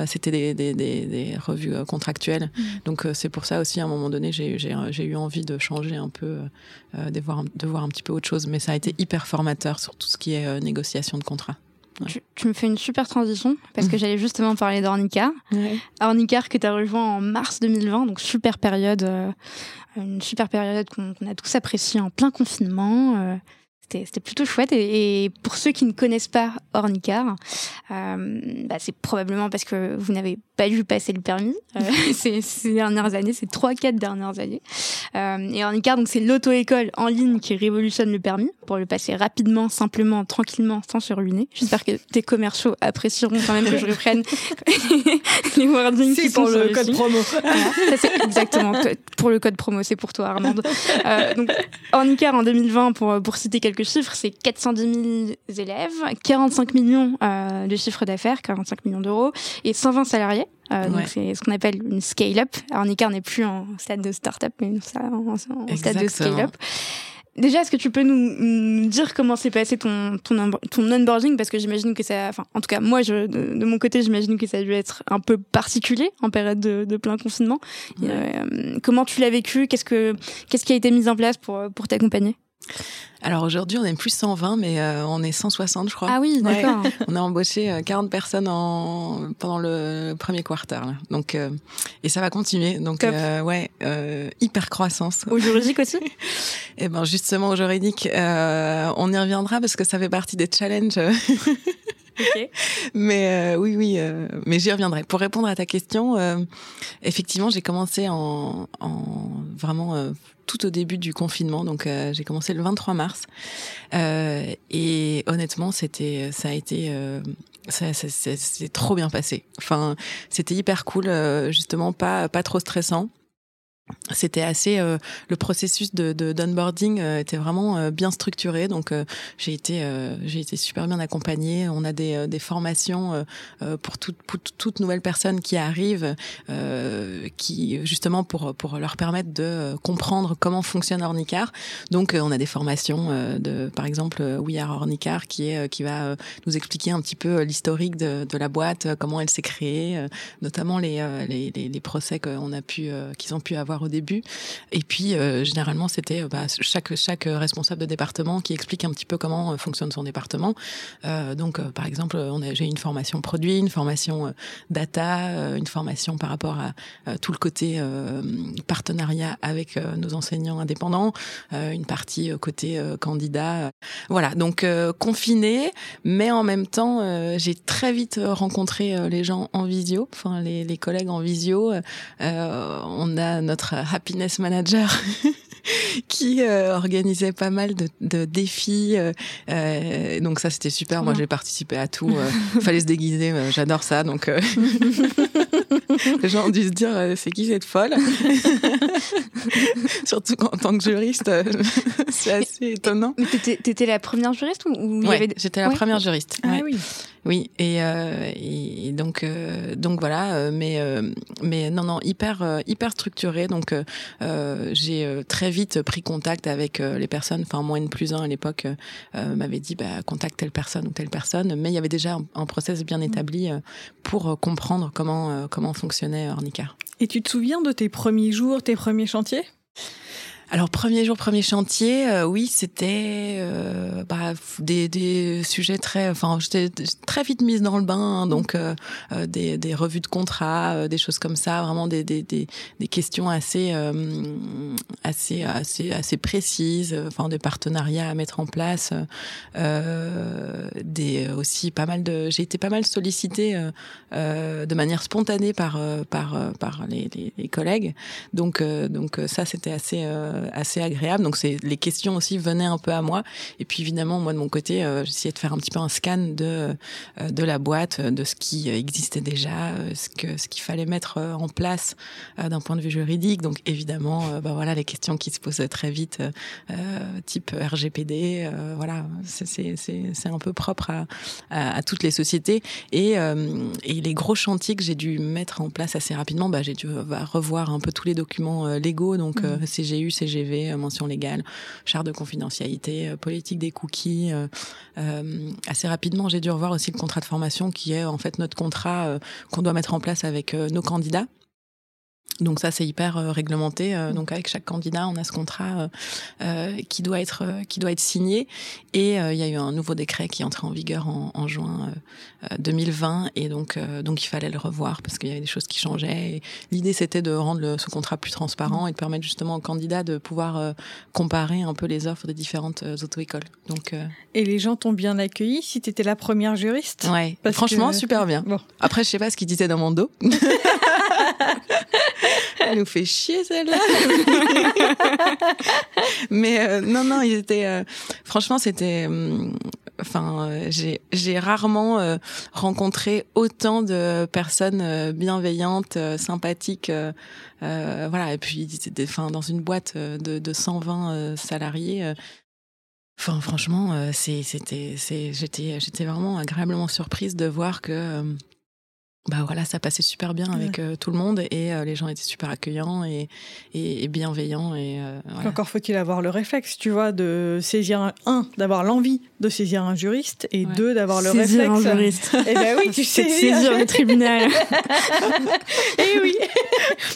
c'était des, des, des, des, revues contractuelles. Mm. Donc c'est pour ça aussi à un moment donné, j'ai j'ai eu envie de changer un peu, de voir de voir un petit peu autre chose. Mais ça a été hyper formateur sur tout ce qui est négociation de contrat. Tu, me fais une super transition parce que j'allais justement parler d'Ornicar. Ornicar que tu as rejoint en mars 2020, donc super période, euh, une super période qu'on a tous appréciée en plein confinement. Euh, c'était plutôt chouette. Et, pour ceux qui ne connaissent pas Ornicar, euh, bah c'est probablement parce que vous n'avez pas dû passer le permis euh, ces, ces, dernières années, ces trois, quatre dernières années. Euh, et Ornicar, donc c'est l'auto-école en ligne qui révolutionne le permis pour le passer rapidement, simplement, tranquillement, sans se ruiner. J'espère que tes commerciaux apprécieront quand même que je reprenne les wordings qui pour le code promo. c'est exactement pour le code promo, c'est pour toi Armande. Euh, donc Ornicar en 2020, pour, pour citer quelques chiffres, c'est 410 000 élèves, 45 millions euh, de chiffres d'affaires, 45 millions d'euros, et 120 salariés. Euh, donc c'est ce qu'on appelle une scale-up. Alors Nicar n'est plus en stade de start-up, mais en, en stade de scale-up. Déjà, est-ce que tu peux nous, dire comment s'est passé ton, ton, ton onboarding? Parce que j'imagine que ça. Enfin, en tout cas, moi, je, de, mon côté, j'imagine que ça a dû être un peu particulier en période de, de plein confinement. Euh, comment tu l'as vécu? Qu'est-ce que qu'est-ce qui a été mis en place pour, pour t'accompagner? Alors aujourd'hui, on est plus 120, mais euh, on est 160, je crois. Ah oui, d'accord. on a embauché 40 euh, personnes en, pendant le premier quarter. Là. Donc, euh, et ça va continuer. Donc, ouais, hyper croissance. Au juridique aussi Eh ben justement, au juridique, on y reviendra parce que ça fait partie des challenges. Okay. Mais oui, oui, mais j'y reviendrai. Pour répondre à ta question, effectivement, j'ai commencé en, en vraiment tout au début du confinement. Donc euh, j'ai commencé le 23 mars euh, et honnêtement c'était ça a été euh, ça, c'est trop bien passé. Enfin, c'était hyper cool, justement pas pas trop stressant c'était assez euh, le processus de d'onboarding euh, était vraiment euh, bien structuré. Donc j'ai été j'ai été super bien accompagnée. On a des, des formations pour, toute pour toute nouvelle personne qui arrive qui justement pour pour leur permettre de comprendre comment fonctionne Ornicar. Donc on a des formations de par exemple We Are Ornicar qui est qui va nous expliquer un petit peu l'historique de, de la boîte comment elle s'est créée notamment les, les les, les procès qu'on a pu qu'ils ont pu avoir au début. Et puis généralement c'était bah, chaque chaque responsable de département qui explique un petit peu comment fonctionne son département. donc par exemple, on a j'ai une formation produit, une formation data, une formation par rapport à tout le côté partenariat avec nos enseignants indépendants, une partie côté candidat. Voilà, donc confiné, mais en même temps, j'ai très vite rencontré les gens en visio, enfin les collègues en visio. on a notre happiness manager. qui euh, organisait pas mal de, de défis. Euh, euh donc ça, c'était super. Moi, j'ai participé à tout. Il fallait se déguiser. J'adore ça. Donc les gens ont dû se dire, c'est qui cette folle Surtout en tant que juriste, c'est assez étonnant. Mais t'étais la première juriste ou, avait... j'étais la première juriste. Ah oui. Oui, et, euh, et donc euh, donc voilà, euh, mais mais non non hyper hyper structuré. Donc j'ai très vite pris contact avec les personnes. Enfin moi une plus un à l'époque m'avait dit bah contacte telle personne ou telle personne, mais il y avait déjà un, process bien établi pour comprendre comment comment fonctionnait Ornicar. Et tu te souviens de tes premiers jours, tes premiers chantiers? Alors premier jour, premier chantier, euh, oui, c'était euh, bah, des, des, sujets très, enfin, j'étais très vite mise dans le bain, hein, donc euh, des, des, revues de contrats, des choses comme ça, vraiment des, des, des, des questions assez, assez, assez, assez précises, enfin des partenariats à mettre en place, des aussi pas mal de, j'ai été pas mal sollicitée de manière spontanée par par par les, les, les collègues, donc donc ça c'était assez euh, assez agréable. Donc c'est les questions aussi venaient un peu à moi. Et puis évidemment moi de mon côté, euh, j'essayais de faire un petit peu un scan de euh, de la boîte, de ce qui existait déjà, ce que ce qu'il fallait mettre en place d'un point de vue juridique. Donc évidemment, bah voilà les questions qui se posent très vite, type RGPD. voilà, c'est c'est c'est un peu propre à, à, toutes les sociétés. Et et les gros chantiers que j'ai dû mettre en place assez rapidement, bah j'ai dû revoir un peu tous les documents légaux, donc mmh. CGU, CGU CGV, euh, mention légale, charte de confidentialité, euh, politique des cookies. Euh, assez rapidement, j'ai dû revoir aussi le contrat de formation qui est en fait notre contrat qu'on doit mettre en place avec nos candidats. Donc ça c'est hyper euh, réglementé. Euh, donc avec chaque candidat, on a ce contrat euh, qui doit être qui doit être signé. Et il y a eu un nouveau décret qui est entré en vigueur en, en juin 2020 et donc donc il fallait le revoir parce qu'il y avait des choses qui changeaient. L'idée c'était de rendre le, ce contrat plus transparent et de permettre justement aux candidats de pouvoir comparer un peu les offres des différentes auto-écoles. Donc et les gens t'ont bien accueilli si tu étais la première juriste? Ouais. Franchement super bien. Bon. Après je sais pas ce qu'ils disaient dans mon dos. Elle nous fait chier celle-là. Mais euh, non, non, ils étaient. Euh, franchement, c'était. Euh, enfin, j'ai j'ai rarement rencontré autant de personnes bienveillantes, sympathiques. voilà. Et puis, enfin dans une boîte de, de 120 salariés. Enfin, franchement, c'était, j'étais, j'étais vraiment agréablement surprise de voir que bah voilà, ça passait super bien avec euh, tout le monde et euh, les gens étaient super accueillants et, et, bienveillants. Et, euh, Encore faut-il avoir le réflexe, tu vois, de saisir un, d'avoir l'envie de saisir un juriste et deux, d'avoir le saisir réflexe. un juriste. Et eh ben oui, tu sais. saisir le tribunal. et eh oui,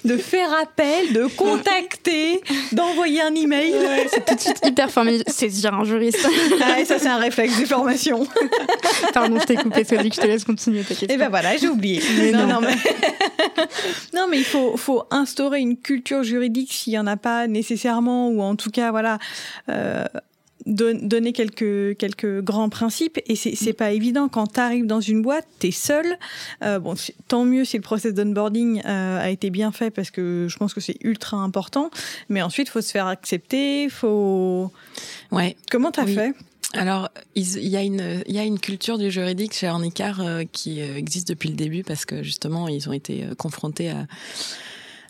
de faire appel, de contacter, d'envoyer un email. c'est tout de suite hyper formel. Saisir un juriste. ah, et ça, c'est un réflexe des formations. Pardon, je t'ai coupé, Cédric, je te laisse continuer ta question. Et ben voilà, j'ai oublié non, mais... non, mais il faut, faut instaurer une culture juridique s'il n'y en a pas nécessairement, ou en tout cas, voilà. Euh, donner quelques quelques grands principes. Et c'est c'est pas évident. Quand tu arrives dans une boîte tu es seul. Euh, bon tant mieux si le process d'onboarding euh, a été bien fait parce que je pense que c'est ultra important. Mais ensuite faut se faire accepter faut ouais. Comment t'as as fait? Alors, il y, a une, y a une culture du juridique chez Ornicar euh, qui euh, existe depuis le début parce que justement, ils ont été euh, confrontés à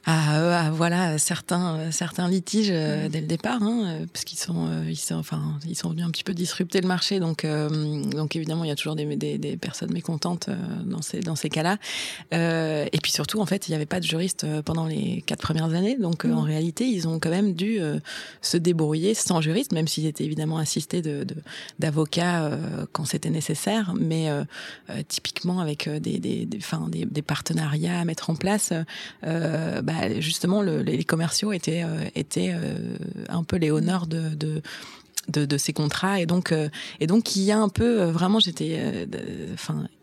à, voilà certains certains litiges euh, dès le départ hein, euh, parce qu'ils sont euh, ils sont enfin ils sont venus un petit peu disrupter le marché. Donc donc évidemment il y a toujours des, des, des personnes mécontentes dans ces dans ces cas-là. Et puis surtout en fait il n'y avait pas de juriste pendant les quatre premières années. Donc en réalité ils ont quand même dû se débrouiller sans juriste même s'ils étaient évidemment assistés de d'avocats quand c'était nécessaire. Mais typiquement avec des des des, des, des partenariats à mettre en place bah, bah, justement, les commerciaux étaient, étaient un peu les honneurs de, de de, ces contrats. Et donc et donc il y a un peu vraiment j'étais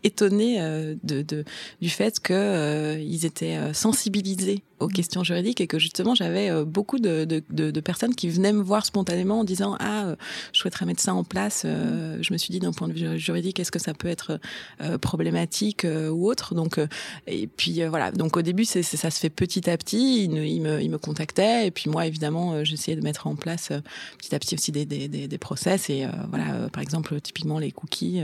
étonnée de, de, du fait que ils étaient sensibilisés aux questions juridiques et que justement j'avais euh, beaucoup de, de, de, personnes qui venaient me voir spontanément en disant ah euh, je souhaiterais mettre ça en place euh, je me suis dit d'un point de vue juridique est-ce que ça peut être problématique ou autre? Donc et puis voilà. Donc au début c'est, ça se fait petit à petit. Ils, ils, me, ils me contactaient et puis moi évidemment j'essayais de mettre en place petit à petit aussi des, des, des, des process et voilà par exemple typiquement les cookies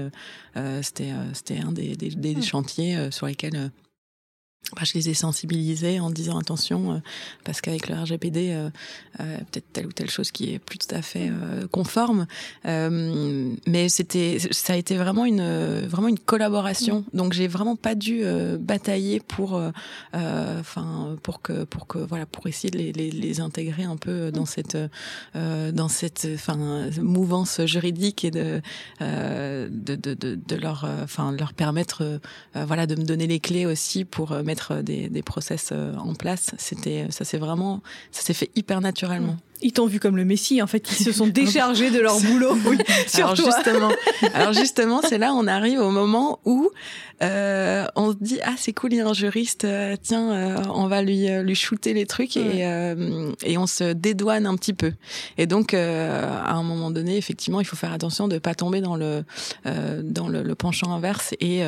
c'était c'était un des, des, des chantiers sur lesquels bah, je les ai sensibilisés en disant attention euh, parce qu'avec le RGPD euh, euh, peut-être telle ou telle chose qui est plus tout à fait euh, conforme euh, mais c'était ça a été vraiment une vraiment une collaboration mm. donc j'ai vraiment pas dû batailler pour enfin pour que pour que voilà pour essayer de les, les, les intégrer un peu dans mm. cette dans cette enfin mouvance juridique et de de, de, de, de leur enfin leur permettre voilà de me donner les clés aussi pour mettre des, des process euh, en place. C'était, ça s'est vraiment, ça s'est fait hyper naturellement. Ils t'ont vu comme le Messie, en fait, ils se sont déchargés de leur boulot. Oui, alors justement, alors justement, c'est là on arrive au moment où euh, on se dit ah c'est cool, il y a un juriste, euh, tiens, euh, on va lui lui shooter les trucs et et on se dédouane un petit peu. Et donc à un moment donné, effectivement, il faut faire attention de pas tomber dans le dans le, le, penchant inverse et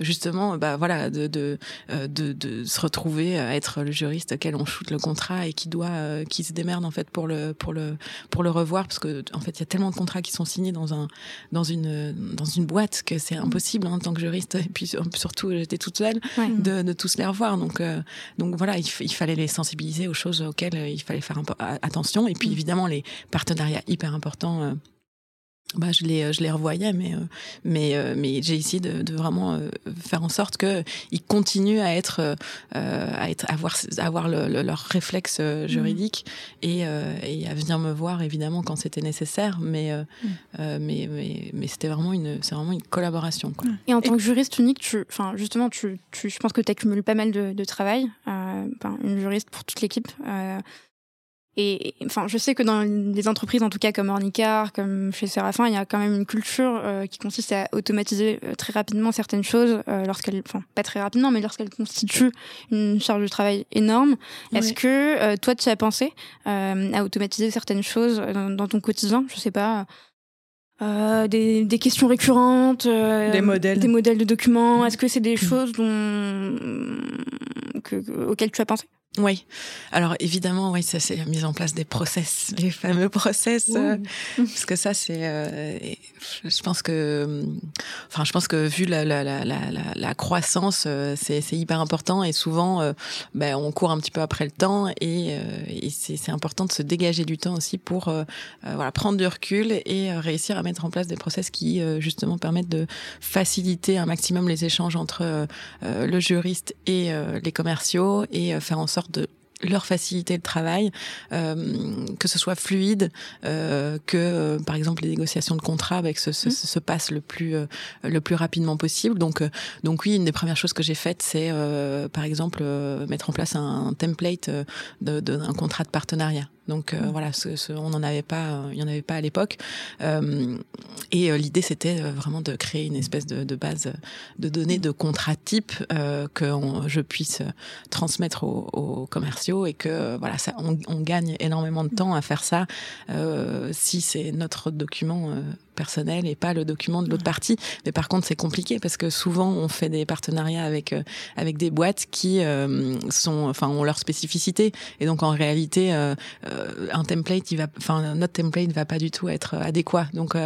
justement, bah voilà, de de, de de se retrouver à être le juriste auquel on shoot le contrat et qui doit qui se démerde en fait pour le pour le pour le revoir parce que en fait il y a tellement de contrats qui sont signés dans un dans une dans une boîte que c'est impossible hein, en tant que juriste et puis surtout j'étais toute seule de, de tous les revoir. Donc euh, donc voilà il, il, fallait les sensibiliser aux choses auxquelles il fallait faire attention. Et puis mm. évidemment les partenariats hyper importants euh, bah, je les je les revoyais mais euh, mais euh, mais j'ai essayé de, de, vraiment euh, faire en sorte que ils continuent à être à être à avoir à avoir le, leur réflexe mmh. juridique et et à venir me voir évidemment quand c'était nécessaire mais mmh. mais mais, mais c'était vraiment une c'est vraiment une collaboration quoi. et en tant que juriste unique tu enfin justement tu, tu je pense que tu accumules pas mal de, de travail une juriste pour toute l'équipe et enfin, je sais que dans des entreprises, en tout cas comme Ornicar, comme chez Séraphin, il y a quand même une culture euh, qui consiste à automatiser euh, très rapidement certaines choses euh, lorsqu'elles, enfin pas très rapidement, mais lorsqu'elles constituent une charge de travail énorme. Est-ce que toi, tu as pensé à automatiser certaines choses dans, ton quotidien? Je sais pas. Des, des, questions récurrentes, des modèles, des modèles de documents. Est-ce que c'est des mmh. choses dont que, auxquelles tu as pensé? Oui. Alors évidemment, oui, ça c'est la mise en place des process, les fameux process, euh, parce que ça c'est, euh, je pense que, enfin, je pense que vu la la la la, la croissance, euh, c'est c'est hyper important et souvent, ben on court un petit peu après le temps et, et c'est c'est important de se dégager du temps aussi pour voilà prendre du recul et réussir à mettre en place des process qui justement permettent de faciliter un maximum les échanges entre le juriste et les commerciaux et faire en sorte de leur faciliter le travail, euh, que ce soit fluide, euh, que euh, par exemple les négociations de contrat avec ce, ce, mmh. se passent le plus le plus rapidement possible. Donc donc oui, une des premières choses que j'ai faites, c'est par exemple mettre en place un, template d'un de, contrat de partenariat. Donc mmh. voilà, ce, ce, on n'en avait pas, il y en avait pas à l'époque. et l'idée c'était vraiment de créer une espèce de, de, base de données de contrat type que je puisse transmettre aux, aux commerciaux et que voilà, ça, on, on, gagne énormément de temps à faire ça euh, si c'est notre document euh, personnel et pas le document de l'autre partie. Mais par contre, c'est compliqué parce que souvent on fait des partenariats avec euh, avec des boîtes qui euh, sont, enfin, ont leur spécificité et donc en réalité, euh, un template, il va, enfin, notre template va pas du tout être adéquat. Donc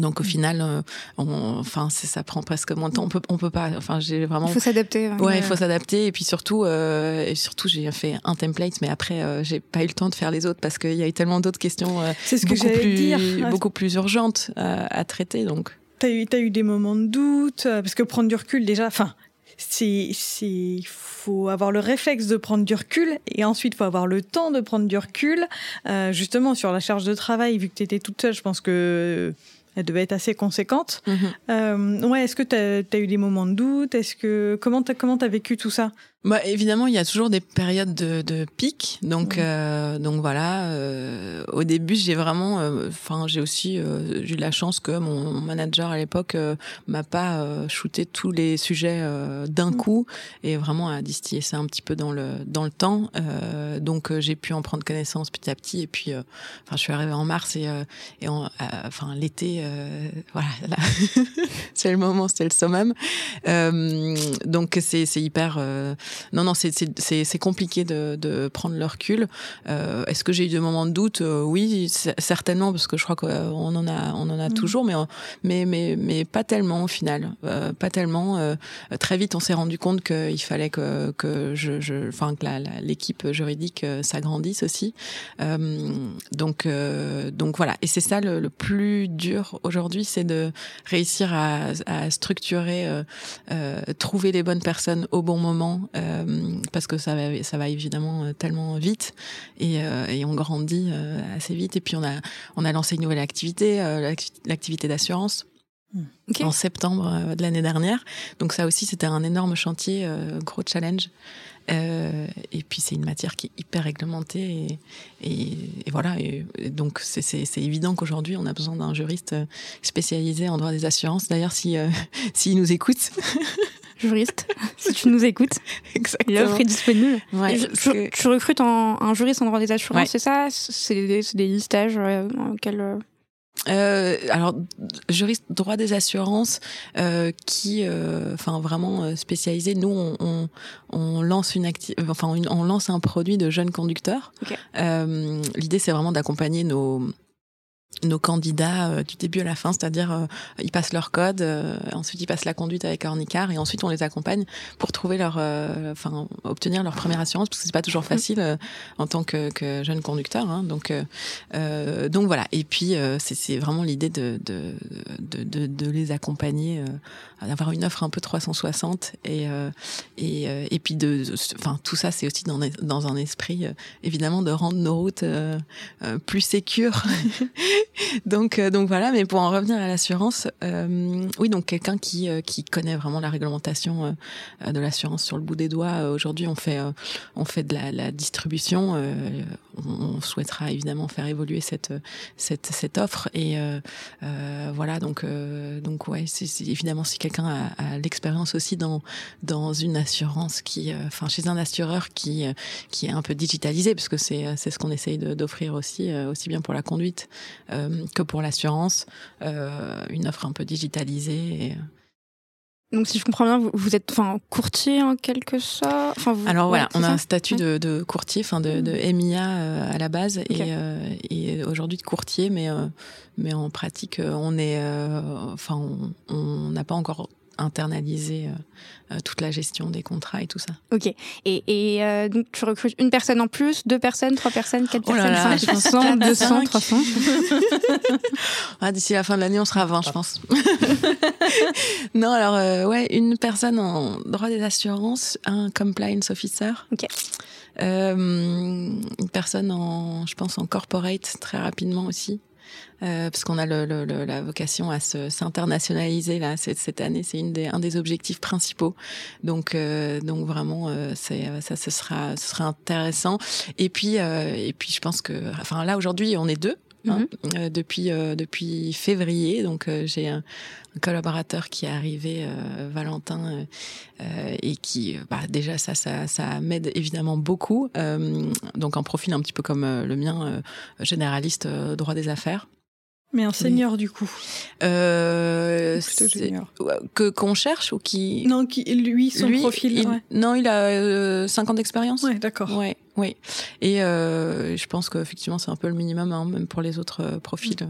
donc au final, euh, on, enfin ça prend presque moins de temps. On peut, on peut pas. Enfin j'ai vraiment. Il faut s'adapter. Ouais, il faut s'adapter. Et puis surtout, euh, et surtout j'ai fait un template, mais après euh, j'ai pas eu le temps de faire les autres parce qu'il y a eu tellement d'autres questions. Euh, C'est ce que j'allais dire. Beaucoup plus urgentes à traiter. Donc. T'as eu, as eu des moments de doute parce que prendre du recul déjà. Enfin, c'est, c'est, il faut avoir le réflexe de prendre du recul et ensuite il faut avoir le temps de prendre du recul. Euh, justement sur la charge de travail, vu que tu étais toute seule, je pense que elle devait être assez conséquente. Mm -hmm. euh, ouais, est-ce que tu as, as, eu des moments de doute? Est-ce que comment t'as comment as vécu tout ça? Bah, évidemment, il y a toujours des périodes de, de pic. Donc, euh, donc voilà. Euh, au début, j'ai vraiment, euh, enfin, j'ai aussi euh, eu la chance que mon manager à l'époque m'a pas shooté tous les sujets d'un mm. coup et vraiment a distillé ça un petit peu dans le dans le temps. donc, j'ai pu en prendre connaissance petit à petit. Et puis, enfin, je suis arrivée en mars et et enfin l'été, voilà, c'est le moment, c'est le summum. donc, c'est c'est hyper non, non, c'est compliqué de, de, prendre le recul. Euh, Est-ce que j'ai eu des moments de doute? Euh, Oui, certainement, parce que je crois qu'on en a, on en a mm. toujours, mais, mais, mais, mais pas tellement au final. Euh, pas tellement. Euh, très vite, on s'est rendu compte qu'il fallait que, que je, je, enfin, que l'équipe juridique euh, s'agrandisse aussi. donc, donc voilà. Et c'est ça le, le, plus dur aujourd'hui, c'est de réussir à, à structurer, trouver les bonnes personnes au bon moment. Euh, parce que ça va, ça va évidemment euh, tellement vite et, euh, et on grandit assez vite. Et puis on a, on a lancé une nouvelle activité, l'activité d'assurance. Hmm. en septembre de l'année dernière. Donc ça aussi, c'était un énorme chantier, gros challenge. Euh, et puis c'est une matière qui est hyper réglementée et, et, voilà. Et, donc c'est évident qu'aujourd'hui on a besoin d'un juriste spécialisé en droit des assurances. D'ailleurs, si s'il nous écoute, juriste, si tu nous écoutes. Exactement. L'offre est disponible. Ouais, tu, recrutes un juriste en droit des assurances, c'est ça? C'est des, des, stages euh, euh, euh, alors, juriste droit des assurances euh, qui, euh, enfin vraiment spécialisé. Nous, on, on, on lance une acti enfin on lance un produit de jeunes conducteurs. L'idée, c'est vraiment d'accompagner nos nos candidats euh, du début à la fin, c'est-à-dire euh, ils passent leur code, euh, ensuite ils passent la conduite avec Ornicar et ensuite on les accompagne pour trouver leur, enfin obtenir leur première assurance parce que c'est pas toujours facile en tant que, que jeune conducteur. Hein, donc donc voilà. Et puis c'est vraiment l'idée de de, de de, de les accompagner, d'avoir une offre un peu 360 et et et puis de, enfin tout ça c'est aussi dans dans un esprit évidemment de rendre nos routes plus sécures donc, euh, donc voilà. Mais pour en revenir à l'assurance, euh, oui, donc quelqu'un qui euh, qui connaît vraiment la réglementation de l'assurance sur le bout des doigts. Aujourd'hui, on fait on fait de la, distribution. On, souhaitera évidemment faire évoluer cette cette offre et voilà. Donc donc ouais, c'est évidemment si quelqu'un a, l'expérience aussi dans dans une assurance qui, enfin chez un assureur qui qui est un peu digitalisé, parce que c'est c'est ce qu'on essaye d'offrir aussi aussi bien pour la conduite que pour l'assurance, euh, une offre un peu digitalisée. Et, donc, si je comprends bien, vous, êtes enfin courtier en quelque sorte? Enfin, Alors voilà, on a un statut de, de, courtier, enfin de, de. MIA euh, à la base et, et aujourd'hui de courtier, mais mais en pratique, on est, enfin, on n'a pas encore internaliser euh, euh, toute la gestion des contrats et tout ça. Ok. Et, et euh, donc tu recrutes une personne en plus, deux personnes, trois personnes, quatre oh personnes, cinq, 500, 200, 300 ah, D'ici la fin de l'année, on sera à 20, je pense. non, alors, ouais, une personne en droit des assurances, un compliance officer. Ok. une personne en, je pense, en corporate très rapidement aussi. Euh, parce qu'on a le, le, la vocation à s'internationaliser là cette, cette année. C'est une des, un des objectifs principaux. Donc, euh, donc vraiment, euh, c'est ça, ce sera, ce sera intéressant. Et puis, et puis, je pense que, enfin là aujourd'hui, on est deux. Hein, mhm. depuis depuis février. Donc j'ai un, collaborateur qui est arrivé Valentin et qui bah, déjà ça ça, ça m'aide évidemment beaucoup. Donc un profil un petit peu comme le mien généraliste droit des affaires mais un senior du coup. Euh, que qu'on cherche ou qui Non, qui lui son profil. Non, il a euh, 5 ans d'expérience. Ouais, d'accord. Ouais. Oui, et euh, je pense qu'effectivement c'est un peu le minimum, hein, même pour les autres euh, profils euh,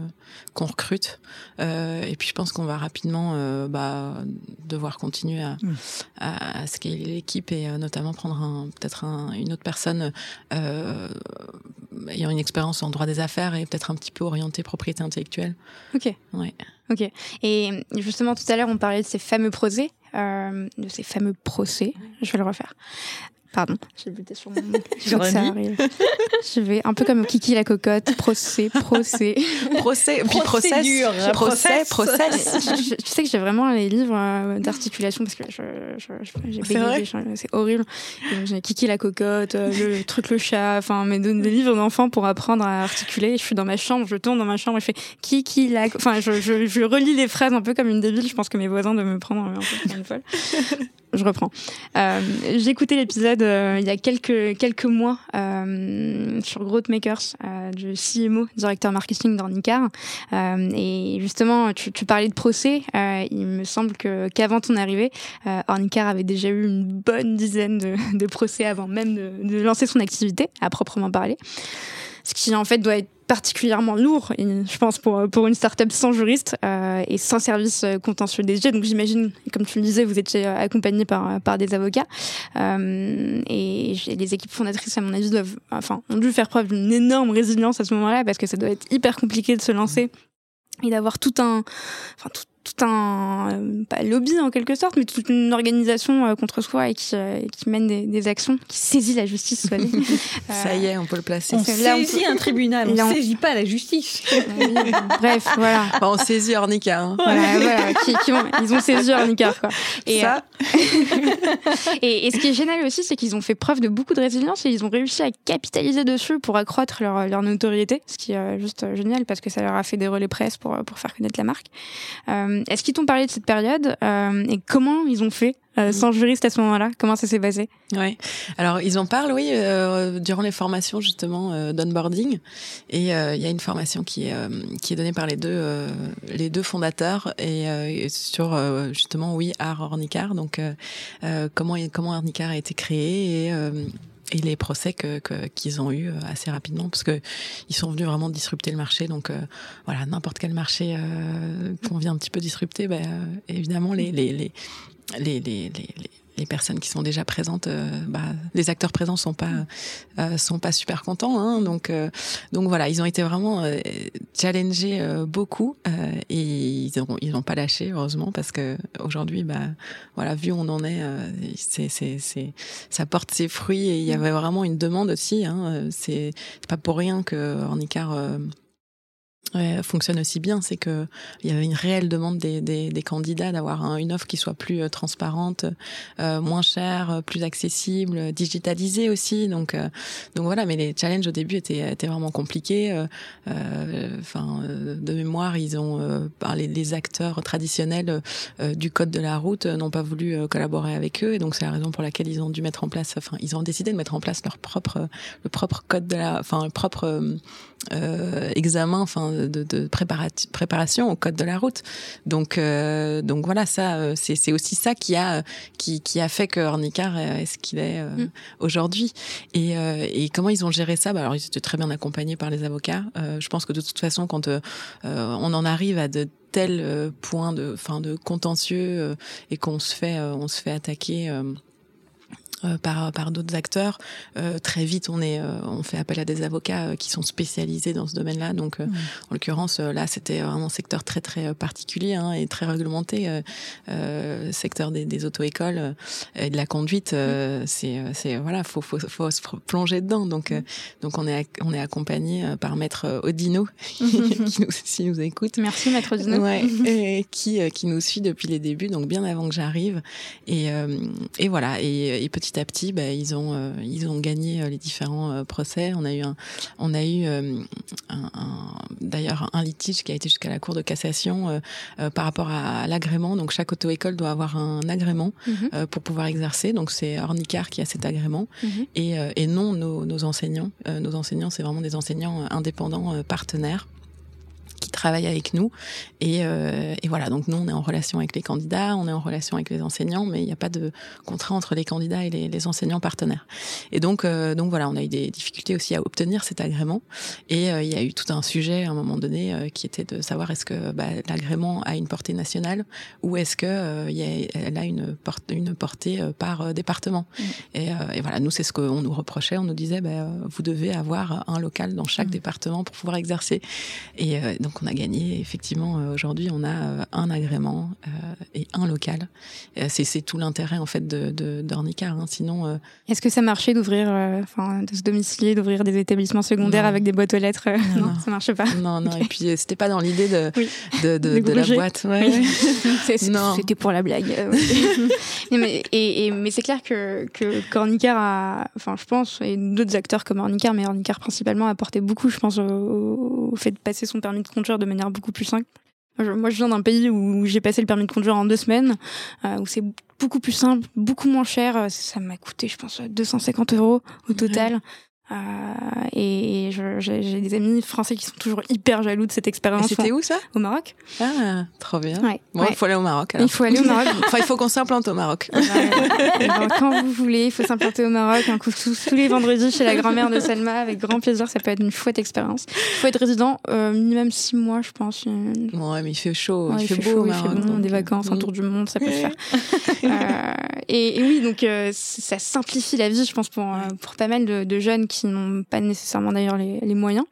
qu'on recrute. Et puis je pense qu'on va rapidement bah, devoir continuer à, mm. à, scaler l'équipe et notamment prendre un, peut-être un, une autre personne ayant une expérience en droit des affaires et peut-être un petit peu orientée propriété intellectuelle. Ok. Ouais. Ok. Et justement tout à l'heure on parlait de ces fameux procès, de ces fameux procès. Je vais le refaire. Pardon, j'ai buté sur mon Je que ça arrive. Je vais un peu comme Kiki la cocotte, procès, procès. Procès, puis procès, procès, procès. Je, sais que j'ai vraiment les livres euh, d'articulation parce que j'ai bégayé, c'est horrible. J'ai Kiki la cocotte, euh, le truc le chat, enfin, mes des livres d'enfants pour apprendre à articuler. Je suis dans ma chambre, je tourne dans ma chambre et je fais Kiki la. Enfin, je, je, je relis les phrases un peu comme une débile. Je pense que mes voisins doivent me prendre un peu comme une folle je reprends. Euh, j'ai écouté l'épisode euh, il y a quelques, quelques mois euh, sur Growth Makers euh, du CMO, directeur marketing d'Ornicar. Euh, et justement, tu, tu, parlais de procès. il me semble que qu'avant ton arrivée, Ornicar avait déjà eu une bonne dizaine de, de procès avant même de, de lancer son activité, à proprement parler. Ce qui en fait doit être particulièrement lourd, je pense, pour, pour une start-up sans juriste euh, et sans service euh, contentieux DG. Donc j'imagine, comme tu le disais, vous étiez euh, accompagné par, par des avocats. Euh, et les équipes fondatrices, à mon avis, doivent, enfin, ont dû faire preuve d'une énorme résilience à ce moment-là parce que ça doit être hyper compliqué de se lancer et d'avoir tout un, enfin, tout, tout un euh, pas lobby en quelque sorte, mais toute une organisation euh, contre soi et qui, euh, qui mène des, des, actions, qui saisit la justice. Ça y est, on peut le placer. On saisit un tribunal, on ne saisit pas la justice. Bref, voilà. on saisit Ornica. Hein. Voilà, voilà qui, ont, ils ont saisi Ornica. Quoi. Et, Ça. et, et, ce qui est génial aussi, c'est qu'ils ont fait preuve de beaucoup de résilience et ils ont réussi à capitaliser dessus pour accroître leur, leur notoriété, ce qui est juste génial parce que ça leur a fait des relais presse pour, pour faire connaître la marque. Euh, est-ce qu'ils t'ont parlé de cette période euh, et comment ils ont fait euh, sans juriste à ce moment-là? Comment ça s'est passé? Ouais. Alors ils en parlent, oui, durant les formations justement d'onboarding. Et il y a une formation qui est qui est donnée par les deux les deux fondateurs et sur justement oui art Ornicar. Donc comment comment Ornicar a été créé et et les procès qu'ils ont eu euh, assez rapidement parce que ils sont venus vraiment disrupter le marché. Donc euh, voilà n'importe quel marché euh, qu'on vient un petit peu disrupter ben, évidemment les les les, les, les les personnes qui sont déjà présentes, euh, bah, les acteurs présents sont pas euh, sont pas super contents. Hein, donc euh, donc voilà, ils ont été vraiment challengés beaucoup et ils n'ont pas lâché heureusement parce que aujourd'hui, bah voilà, vu où on en est, c'est c'est c'est ça porte ses fruits et il y avait vraiment une demande aussi. Hein, c'est pas pour rien que ouais, fonctionne aussi bien, c'est que il y avait une réelle demande des, des, des candidats d'avoir une offre qui soit plus euh, transparente, euh, moins chère, euh, plus accessible, digitalisée aussi. Donc, euh, donc voilà. Mais les challenges au début étaient, étaient vraiment compliqués. Enfin, de mémoire, ils ont parlé les acteurs traditionnels du code de la route n'ont pas voulu collaborer avec eux, et donc c'est la raison pour laquelle ils ont dû mettre en place. Enfin, ils ont décidé de mettre en place leur propre, le propre code de la, enfin, le propre euh, examen, enfin de, de préparation au code de la route. Donc euh, donc voilà, ça euh, c'est c'est aussi ça qui a qui qui a fait que Ornicar est ce qu'il est mm. aujourd'hui. Et et comment ils ont géré ça? Bah, alors ils étaient très bien accompagnés par les avocats. je pense que de toute façon quand on en arrive à de tels points de fin de contentieux et qu'on se fait on se fait attaquer euh, par par d'autres acteurs. Euh, très vite, on est, euh, on fait appel à des avocats qui sont spécialisés dans ce domaine-là. Donc, mmh. en l'occurrence, là, c'était vraiment un secteur très très particulier hein, et très réglementé, secteur des, des auto-écoles et de la conduite. Mmh. C'est c'est voilà, faut, faut faut se plonger dedans. Donc mmh. donc on est on est accompagné par maître Odino qui nous si nous écoute. Merci maître Odino. Ouais, et qui qui nous suit depuis les débuts, donc bien avant que j'arrive. Et et voilà et, et petit petit à petit, bah, ils ont euh, ils ont gagné euh, les différents euh, procès. On a eu un on a eu un, un, d'ailleurs un litige qui a été jusqu'à la Cour de cassation par rapport à, l'agrément. Donc chaque auto-école doit avoir un agrément mhm. pour pouvoir exercer. Donc c'est Ornicar qui a cet agrément mhm. et, et non nos, nos enseignants. nos enseignants, c'est vraiment des enseignants indépendants partenaires qui travaillent avec nous. Et, euh, et, voilà, donc nous, on est en relation avec les candidats, on est en relation avec les enseignants, mais il n'y a pas de contrat entre les candidats et les, les enseignants partenaires. Et donc, euh, donc voilà, on a eu des difficultés aussi à obtenir cet agrément. Et euh, il y a eu tout un sujet à un moment donné euh, qui était de savoir est-ce que bah, l'agrément a une portée nationale ou est-ce que y a, elle a une, porte, une portée par département. Mmh. Et, et, voilà, nous, c'est ce qu'on nous reprochait. On nous disait, bah, vous devez avoir un local dans chaque mmh. département pour pouvoir exercer. Et donc, on a gagné. Effectivement, aujourd'hui, on a un agrément et un local. C'est tout l'intérêt en fait de, d'Ornicar. Hein. Sinon, est-ce que ça marchait d'ouvrir, enfin, de se domicilier, d'ouvrir des établissements secondaires avec des boîtes aux lettres non, non, ça marchait pas. Non, non. Et puis c'était pas dans l'idée de, de, de, de la boîte. Ouais. C'était pour la blague. mais, et, mais c'est clair que, que Cornicar a, enfin, je pense, et d'autres acteurs comme Ornicar, mais Ornicar principalement, a apporté beaucoup, je pense, au, fait de passer son permis de conduire de manière beaucoup plus simple. Moi, je viens d'un pays où j'ai passé le permis de conduire en deux semaines, euh, où c'est beaucoup plus simple, beaucoup moins cher. Ça m'a coûté, je pense, 250 euros au total. Euh, et j'ai des amis français qui sont toujours hyper jaloux de cette expérience. C'était où ça Au Maroc. Ah, trop bien. Bon, il faut aller au Maroc. Il faut aller au Maroc. enfin, il faut qu'on s'implante au Maroc. quand vous voulez, il faut s'implanter au Maroc. Un coup tous, tous les vendredis chez la grand-mère de Selma, avec grand plaisir. Ça peut être une chouette expérience. Il faut être résident euh, minimum six mois, je pense. Ouais, mais il fait chaud. il, fait, beau au Maroc. Il fait bon, des vacances, un tour du monde, ça peut se faire. euh, et, oui, donc euh, ça simplifie la vie, je pense, pour, euh, pour pas mal de, de jeunes qui n'ont pas nécessairement d'ailleurs les, les moyens.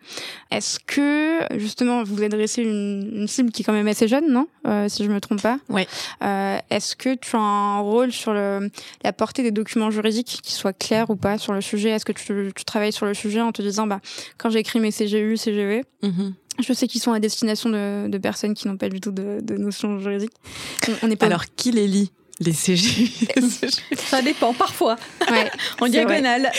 Est-ce que justement vous adressez une, une cible qui est quand même assez jeune, non? Euh, Si je me trompe pas. Oui. Euh, Est-ce que tu as un rôle sur le, la portée des documents juridiques qui soient clairs ou pas sur le sujet? Est-ce que tu, tu, travailles sur le sujet en te disant bah quand j'écris mes CGU, CGV, mm Je sais qu'ils sont à destination de, de personnes qui n'ont pas du tout de, de notions juridiques. On, on est pas Alors, qui les lit? Les CG. Ça dépend parfois. Ouais, en diagonale.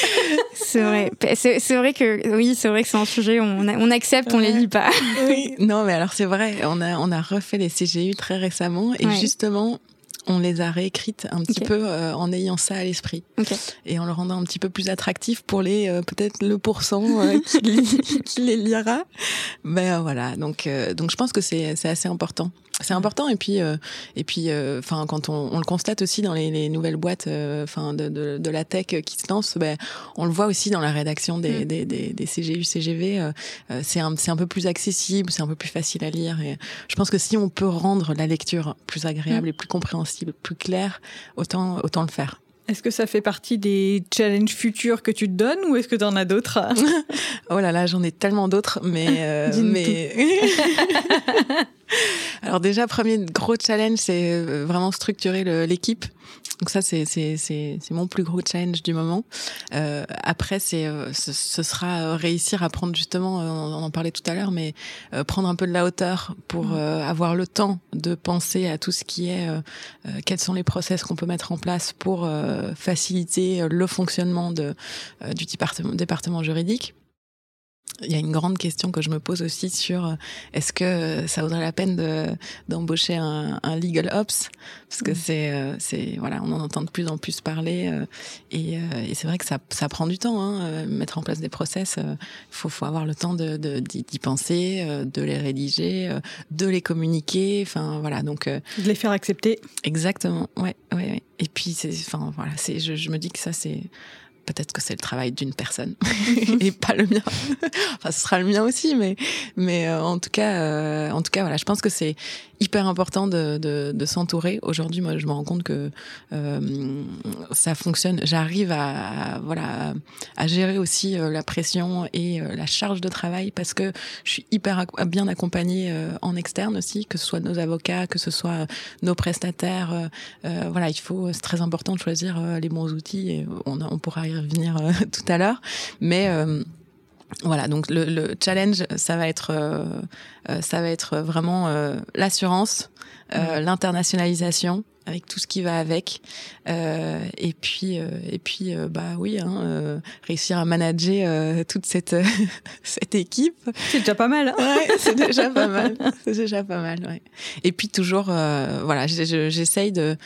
C'est vrai. C'est vrai que oui, c'est vrai que c'est un sujet on, on accepte, on les lit pas. Oui. Non, mais alors c'est vrai. On a on a refait les CGU très récemment et justement on les a réécrites un petit peu euh, en ayant ça à l'esprit et en le rendant un petit peu plus attractif pour les euh, peut-être le pourcent euh, qui, qui, les lira. Mais voilà, donc donc je pense que c'est c'est assez important. C'est important et puis et puis enfin quand on, on, le constate aussi dans les, les nouvelles boîtes enfin de, de, de, la tech qui se lancent, ben, on le voit aussi dans la rédaction des, mm. des, des, des, CGU CGV. c'est un c'est un peu plus accessible, c'est un peu plus facile à lire et je pense que si on peut rendre la lecture plus agréable mm. et plus compréhensible plus clair, autant, autant le faire. Est-ce que ça fait partie des challenges futurs que tu te donnes ou est-ce que tu en as d'autres Oh là là, j'en ai tellement d'autres, mais... Euh, mais... Alors déjà, premier gros challenge, c'est euh, vraiment structurer l'équipe. Donc ça, c'est mon plus gros challenge du moment. Euh, après, c'est euh, ce, ce, sera euh, réussir à prendre justement, on en parlait tout à l'heure, mais prendre un peu de la hauteur pour mmh. avoir le temps de penser à tout ce qui est quels sont les process qu'on peut mettre en place pour faciliter le fonctionnement de, du département, département juridique il y a une grande question que je me pose aussi sur euh, est-ce que ça vaudrait la peine de, d'embaucher un, un legal ops? Parce que mm. c'est euh, c'est voilà on en entend de plus en plus parler euh, et, et c'est vrai que ça, ça prend du temps hein, mettre en place des process il faut faut avoir le temps de, de d'y penser de les rédiger de les communiquer enfin voilà donc de les faire accepter exactement ouais ouais, ouais. et puis c'est enfin voilà c'est je, je me dis que ça c'est peut-être que c'est le travail d'une personne et pas le mien. enfin, ce sera le mien aussi, mais mais euh, en tout cas, euh, en tout cas, voilà, je pense que c'est hyper important de, de, s'entourer. Aujourd'hui, moi, je me rends compte que euh, ça fonctionne. J'arrive à, voilà à, gérer aussi la pression et la charge de travail parce que je suis hyper bien accompagnée en externe aussi, que ce soit nos avocats, que ce soit nos prestataires. voilà, il faut. C'est très important de choisir les bons outils et on, on pourra y revenir tout à l'heure, mais voilà, donc le, le, challenge, ça va être, euh, euh ça va être vraiment euh, l'assurance, euh, l'internationalisation avec tout ce qui va avec, et puis et puis bah oui, hein, réussir à manager toute cette cette équipe. C'est déjà pas mal. Hein ouais, c'est déjà pas mal. C'est déjà pas mal. Ouais. Et puis toujours, voilà, j'essaye de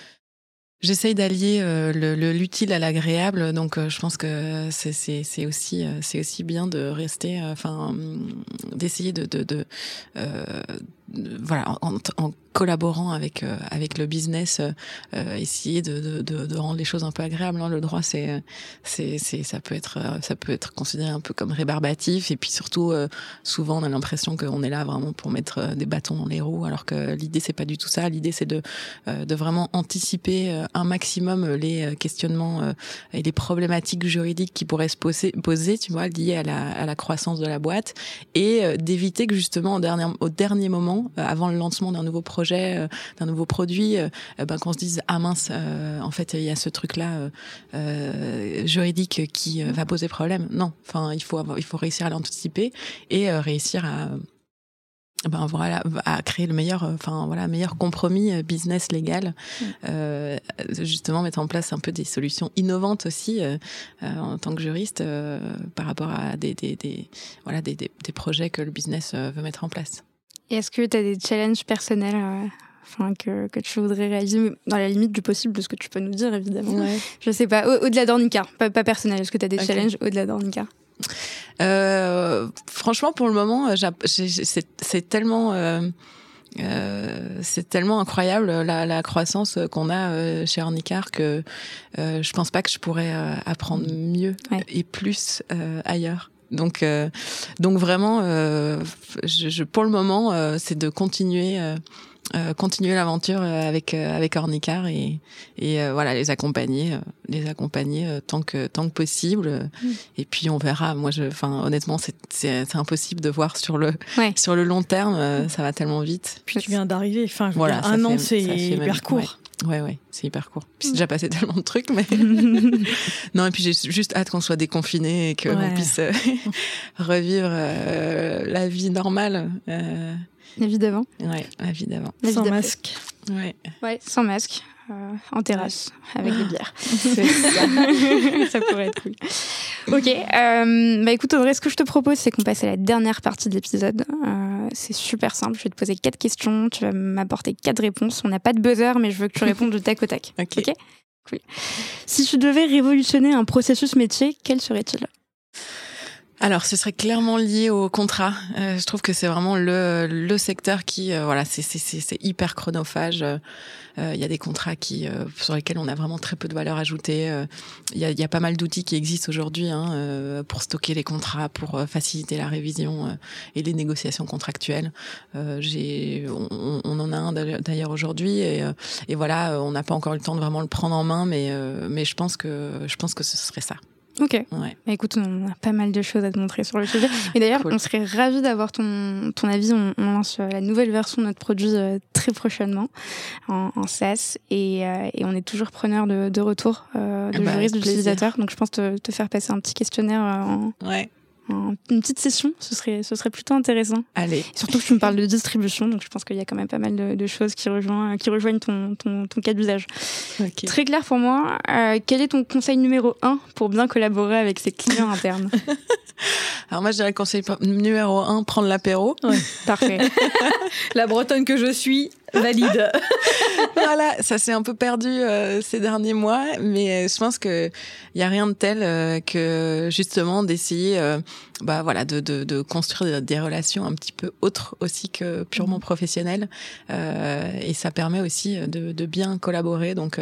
J'essaye d'allier euh, l'utile à l'agréable, donc euh, je pense que c'est aussi euh, aussi bien de rester, enfin, d'essayer de, de, de voilà, en, collaborant avec euh, avec le business, euh, essayer de, de, de, rendre les choses un peu agréables. Hein. Le droit, c'est c'est ça peut être ça peut être considéré un peu comme rébarbatif et puis surtout souvent on a l'impression qu'on est là vraiment pour mettre des bâtons dans les roues, alors que l'idée c'est pas du tout ça. L'idée c'est de de vraiment anticiper un maximum les questionnements et les problématiques juridiques qui pourraient se poser, poser tu vois, liées à la à la croissance de la boîte et d'éviter que justement au dernier au dernier moment, avant le lancement d'un nouveau projet euh, d'un nouveau produit, euh, euh, ben, qu'on se dise ah mince, en fait il y a ce truc là juridique qui va poser problème. Non, enfin il faut il faut réussir à l'anticiper et réussir à ben voilà à créer le meilleur enfin voilà meilleur compromis business légal mm. euh, justement mettre en place un peu des solutions innovantes aussi euh, en tant que juriste euh, par rapport à des, des, des voilà des, projets que le business veut mettre en place et est-ce que tu as des challenges personnels euh, enfin, que, que, tu voudrais réaliser dans la limite du possible de ce que tu peux nous dire, évidemment ouais. Je sais pas, au-delà d'Ornica, pas, pas, personnel. Est-ce que tu as des okay. challenges au-delà d'Ornica? Euh, Franchement, pour le moment, c'est tellement. Euh, euh, c'est tellement incroyable la, la croissance qu'on a chez Ornicar que je pense pas que je pourrais apprendre mieux ouais. et plus ailleurs. Donc, euh, donc vraiment, euh, je, je, pour le moment, euh, c'est de continuer, euh, continuer l'aventure avec avec Ornicar et, et voilà les accompagner, les accompagner tant que tant que possible. Mm. Et puis on verra. Moi, je, enfin, honnêtement, c'est c'est impossible de voir sur le ouais. sur le long terme. ça va tellement vite. Puis tu viens d'arriver. Enfin, voilà, un an, c'est hyper court. Ouais. Ouais, ouais, c'est hyper court. Puis c'est déjà passé tellement de trucs, mais non. Et puis j'ai juste hâte qu'on soit déconfiné et qu'on ouais. puisse euh, revivre euh, la vie normale. Euh... La vie d'avant. Ouais, la vie d'avant. Sans masque. Ouais. Ouais, sans masque. Euh, en terrasse avec des bières. Ça. ça pourrait être cool. Ok. Euh, bah écoute Audrey, ce que je te propose, c'est qu'on passe à la dernière partie de l'épisode. Euh, c'est super simple. Je vais te poser quatre questions. Tu vas m'apporter quatre réponses. On n'a pas de buzzer, mais je veux que tu répondes de tac au tac. Ok. okay cool. Si tu devais révolutionner un processus métier, quel serait-il? Alors, ce serait clairement lié au contrat. Euh, je trouve que c'est vraiment le, le secteur qui, euh, voilà, c'est hyper chronophage. Il euh, y a des contrats qui, euh, sur lesquels on a vraiment très peu de valeur ajoutée. Il y a, y, a, pas mal d'outils qui existent aujourd'hui hein, pour stocker les contrats, pour faciliter la révision et les négociations contractuelles. On, on, en a un d'ailleurs aujourd'hui et, et, voilà, on n'a pas encore eu le temps de vraiment le prendre en main, mais, mais je pense que je pense que ce serait ça. Ok. Ouais. Bah, écoute, on a pas mal de choses à te montrer sur le sujet. Et d'ailleurs, cool. on serait ravis d'avoir ton, ton avis. On, on, lance la nouvelle version de notre produit euh, très prochainement en, en SaaS et, euh, et, on est toujours preneur de, de retour euh, de bah, juristes, d'utilisateurs. Donc, je pense te, te, faire passer un petit questionnaire en, ouais une petite session, ce serait, ce serait plutôt intéressant. Allez. Et surtout que tu me parles de distribution, donc je pense qu'il y a quand même pas mal de, de choses qui rejoignent, qui rejoignent ton, ton, ton cas d'usage. Okay. Très clair pour moi. Euh, quel est ton conseil numéro un pour bien collaborer avec ses clients internes? Alors moi, je dirais conseil numéro un, prendre l'apéro. Ouais, parfait. La Bretonne que je suis, valide. voilà, ça s'est un peu perdu euh, ces derniers mois, mais euh, je pense que il y a rien de tel euh, que justement d'essayer, bah voilà, de, de, de, construire des relations un petit peu autres aussi que purement mmh. professionnelles, et ça permet aussi de, de bien collaborer. Donc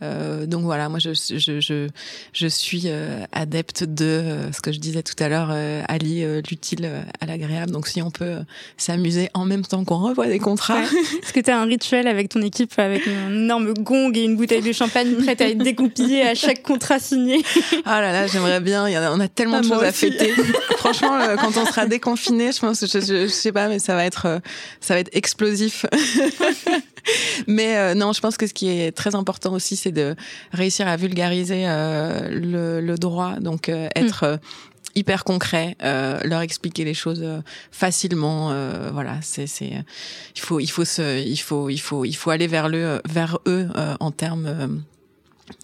donc voilà, moi je je je, je suis adepte de ce que je disais tout à l'heure, allier l'utile à l'agréable. Donc si on peut s'amuser en même temps qu'on revoit des contrats, ouais. est-ce que tu as un rituel avec ton équipe avec un énorme gong et une bouteille de champagne prête à être découpillée à chaque contrat signé? Ah là là, j'aimerais bien. Il y a, on a tellement ah, de choses à fêter. Franchement, euh, quand on sera déconfiné, je pense, je, je, je, sais pas, mais ça va être, euh, ça va être explosif. mais euh, non, je pense que ce qui est très important aussi, c'est de réussir à vulgariser euh, le, le, droit, donc euh, être mm hyper concret, euh, leur expliquer les choses facilement. Euh, voilà, c'est c'est il faut il faut se il faut il faut il faut aller vers le vers eux euh, en termes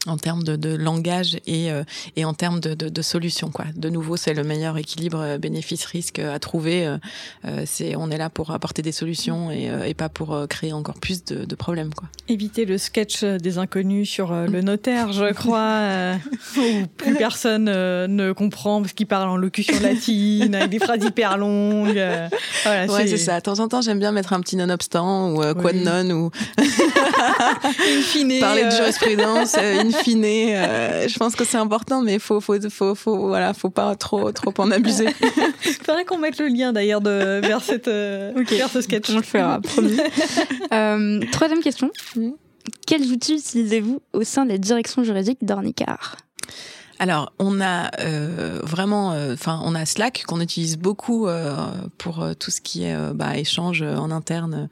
en termes de, de, langage et, euh, et en termes de, de, de solutions. Quoi. De nouveau, c'est le meilleur équilibre euh, bénéfice-risque à trouver. Euh, c'est, on est là pour apporter des solutions et, et pas pour créer encore plus de, de, problèmes. Quoi. Éviter le sketch des inconnus sur le notaire, je crois, où plus personne ne comprend parce qu'il parle en locution latine, avec des phrases hyper longues. Voilà, ouais, c'est ça. De temps en temps, j'aime bien mettre un petit nonobstant ou quoi de non ou parler de jurisprudence in fine, euh, je pense que c'est important, mais faut, faut, faut, faut, voilà, faut pas trop, trop en abuser. Il faudrait qu'on mette le lien d'ailleurs de vers cette, euh, vers ce sketch. On le fera, promis. euh, troisième question. Quels outils utilisez-vous au sein de la direction juridique d'Ornicar? Alors, on a euh, vraiment, euh, enfin, on a Slack qu'on utilise beaucoup euh, pour euh, tout ce qui est euh, bah, échange en interne.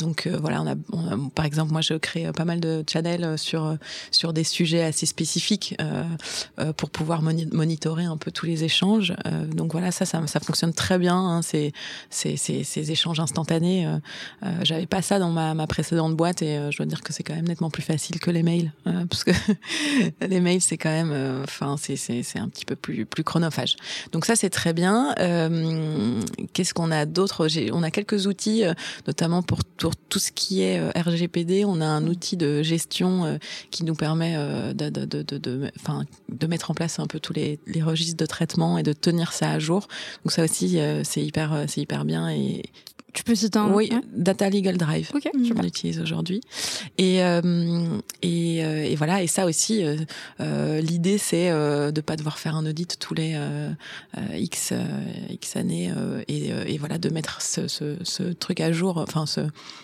donc voilà, on a, on a, par exemple, moi, je crée pas mal de channels sur sur des sujets assez spécifiques pour pouvoir monitorer un peu tous les échanges. donc voilà, ça, ça, ça fonctionne très bien. Hein, ces, ces, ces, ces, échanges instantanés. J'avais pas ça dans ma, ma précédente boîte et je dois dire que c'est quand même nettement plus facile que les mails, parce que les mails, c'est quand même euh, enfin, c'est un petit peu plus, plus chronophage. Donc ça, c'est très bien. Euh, qu'est-ce qu'on a d'autre? On a quelques outils, euh, notamment pour, tout ce qui est RGPD. On a un outil de gestion qui nous permet de, de, de, de, enfin, de mettre en place un peu tous les, les registres de traitement et de tenir ça à jour. Donc ça aussi, c'est hyper, c'est hyper bien et tu peux citer un Oui, Data Legal Drive. Okay, on l'utilise aujourd'hui. Et, euh, et, euh, et, voilà. Et ça aussi, euh, euh l'idée c'est euh, de pas devoir faire un audit tous les euh, x x années et, et, voilà de mettre ce, ce, ce, truc à jour, enfin ce,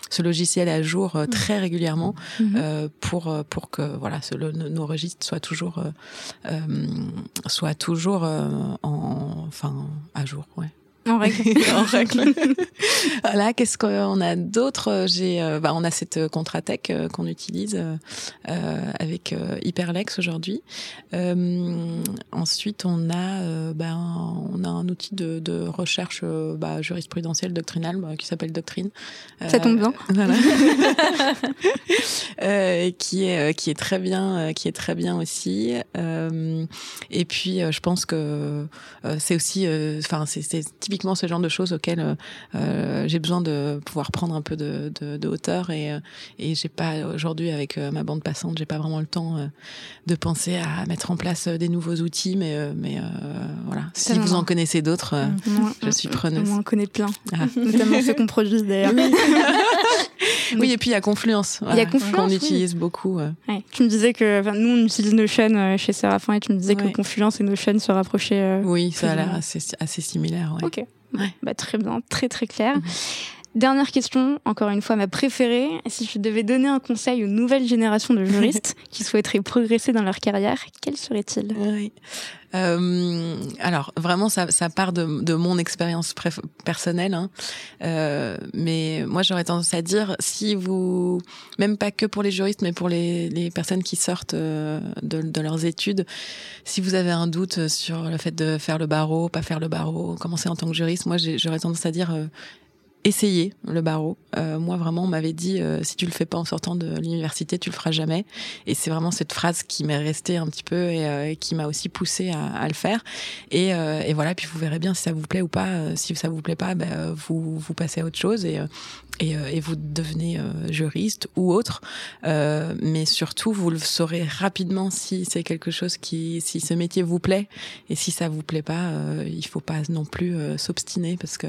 ce logiciel à jour mm. très régulièrement mm-hmm. pour pour que voilà ce, le, nos registres soient toujours soient toujours en enfin à jour. Ouais. En règle. en règle. voilà, qu'est-ce qu'on a d'autre? J'ai, euh, bah, on a cette euh, Contratech euh, qu'on utilise euh, avec Hyperlex aujourd'hui. ensuite, on a, bah, on a un outil de, de recherche bah, jurisprudentielle doctrinale bah, qui s'appelle Doctrine. Ça tombe bien. Voilà. qui est qui est très bien, qui est très bien aussi. et puis, je pense que c'est aussi, enfin, c'est typiquement typiquement ce genre de choses auxquelles euh, euh, j'ai besoin de pouvoir prendre un peu de, de, de hauteur et, euh, et j'ai pas aujourd'hui avec ma bande passante, j'ai pas vraiment le temps de penser à mettre en place des nouveaux outils, mais mais voilà. Si vous en connaissez d'autres, je suis preneuse. On en connaît plein, ah. notamment ceux qu'on produit d'ailleurs. Oui. et puis il y a Confluence. il y a Confluence qu'on utilise beaucoup. Ouais. Tu me disais que nous on utilise Notion chez Séraphin et tu me disais que Confluence et Notion se rapprochaient. oui, ça a l'air assez, assez similaire. Ok. Bah, très bien, très très clair. Mhm. Dernière question, encore une fois ma préférée. Si je devais donner un conseil aux nouvelles générations de juristes qui souhaiteraient progresser dans leur carrière, quel serait-il? Oui. euh, Alors vraiment, ça, ça part de, de mon expérience personnelle, hein. euh, mais moi j'aurais tendance à dire si vous, même pas que pour les juristes, mais pour les, les personnes qui sortent euh, de, de, leurs études, si vous avez un doute sur le fait de faire le barreau, pas faire le barreau, commencer en tant que juriste, moi j'aurais tendance à dire euh, essayer le barreau. Euh, moi, vraiment, on m'avait dit euh, si tu le fais pas en sortant de l'université, tu le feras jamais. Et c'est vraiment cette phrase qui m'est restée un petit peu et, euh, qui m'a aussi poussé à, à, le faire. Et, euh, et, voilà, puis vous verrez bien si ça vous plaît ou pas. Si ça vous plaît pas, ben, vous vous passez à autre chose et et, et vous devenez juriste ou autre. mais surtout, vous le saurez rapidement si c'est quelque chose qui, si ce métier vous plaît et si ça vous plaît pas, il faut pas non plus s'obstiner parce que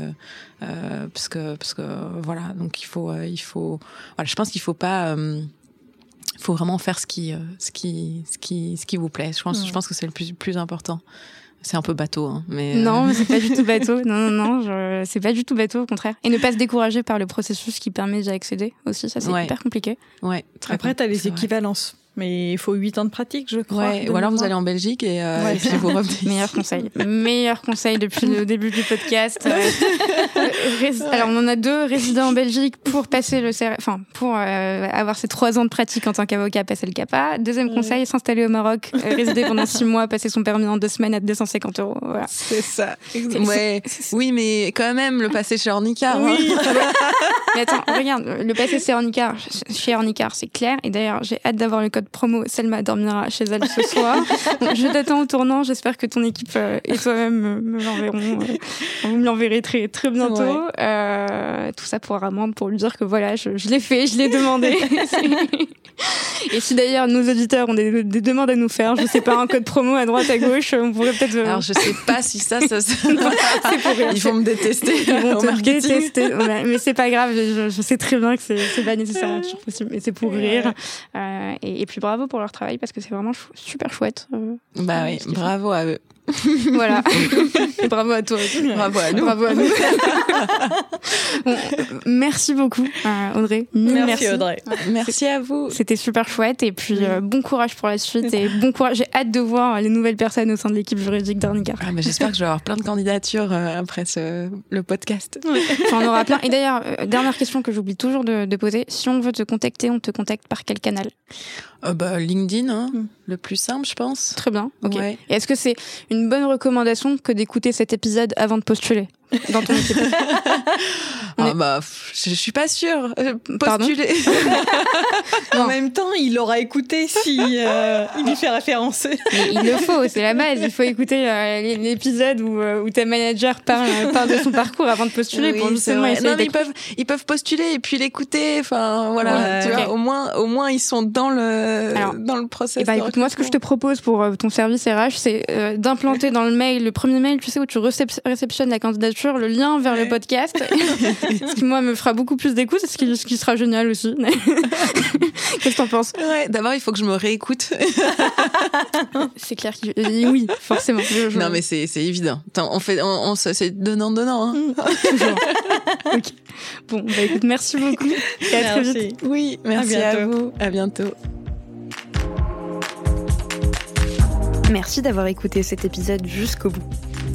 parce que parce que voilà, donc il faut, euh, il faut, voilà, je pense qu'il faut pas euh, faut vraiment faire ce qui, euh, ce qui, ce qui, ce qui vous plaît. Je pense, je pense que c'est le plus, plus important. C'est un peu bateau, hein, mais non, mais c'est pas du tout bateau. Non, non, non, c'est pas du tout bateau, au contraire. Et ne pas se décourager par le processus qui permet d'y accéder aussi, ça c'est hyper compliqué. Ouais. Après, tu as les équivalences. Mais il faut 8 ans de pratique, je crois. Ouais, ou alors vous allez en Belgique et, euh, et puis vous revenez. Meilleur conseil. Meilleur conseil depuis le début du podcast. Euh, alors on en a deux résidents en Belgique pour passer le enfin pour euh, avoir ces trois ans de pratique en tant qu'avocat, passer le CAPA. Deuxième conseil, s'installer au Maroc, euh, résider pendant six mois, passer son permis en deux semaines à 250 euros. Voilà. C'est ça. Ouais. Oui, mais quand même le passer chez Ornicar. Hein. Oui. mais attends, regarde, le passer chez Ornicar, chez Ornicar, c'est clair. Et d'ailleurs, j'ai hâte d'avoir le code promo Selma dormira chez elle ce soir. je t'attends au tournant. J'espère que ton équipe euh, et toi-même me l'enverront. vous me l'enverrez très très bientôt. tout ça pour Amande pour lui dire que voilà, je, je l'ai fait, je l'ai demandé. Et si d'ailleurs nos auditeurs ont des, demandes à nous faire, je sais pas, un code promo à droite, à gauche, on pourrait peut-être. Alors je sais pas si ça, ça, pour Ils vont me détester. Ils vont te détester. mais c'est pas grave, je, sais très bien que c'est pas nécessairement toujours possible, mais c'est pour rire. Euh, et, puis bravo pour leur travail parce que c'est vraiment super chouette. Euh, bah oui, bravo à eux. voilà. bravo à toi Bravo à nous. Bravo à nous. merci beaucoup, euh, Audrey. Merci, Audrey. Merci à vous. C'était super chouette. Et puis, euh, bon courage pour la suite. Et bon courage. J'ai hâte de voir les nouvelles personnes au sein de l'équipe juridique d'Arnica. Ah, J'espère que je vais avoir plein de candidatures euh, après ce, le podcast. Enfin, on aura plein. Et d'ailleurs, dernière question que j'oublie toujours de, de, poser. Si on veut te contacter, on te contacte par quel canal? Bah, LinkedIn, hein, hmm. Le plus simple, je pense. Très bien. Ok. Et est-ce que c'est une bonne recommandation que d'écouter cet épisode avant de postuler dans ton équipe? Ah bah, je, suis pas sûre. Euh, postuler. en même temps, il aura écouté si euh, il lui fait référence. il le faut, c'est la base. Il faut écouter euh, l'épisode où, où ta manager parle, parle, de son parcours avant de postuler pour justement essayer non, mais ils peuvent, ils peuvent postuler et puis l'écouter. Enfin, voilà. tu vois, au moins, au moins, ils sont dans le, dans le process. Eh ben, écoute, moi, ce que je te propose pour ton service RH, c'est d'implanter dans le mail, le premier mail, tu sais, où tu réceptionnes la candidature, le lien vers le podcast. ce qui, moi, me fera beaucoup plus d'écoute, ce qui, ce qui sera génial aussi. Qu'est-ce que t'en penses? Ouais, D'abord, il faut que je me réécoute. c'est clair que oui, forcément. Non, mais c'est évident. on fait, on, c'est donnant-donnant. Hein. Toujours. Bon, bah écoute, merci beaucoup. Et à très vite. Oui, merci à, à vous. À bientôt. Merci d'avoir écouté cet épisode jusqu'au bout.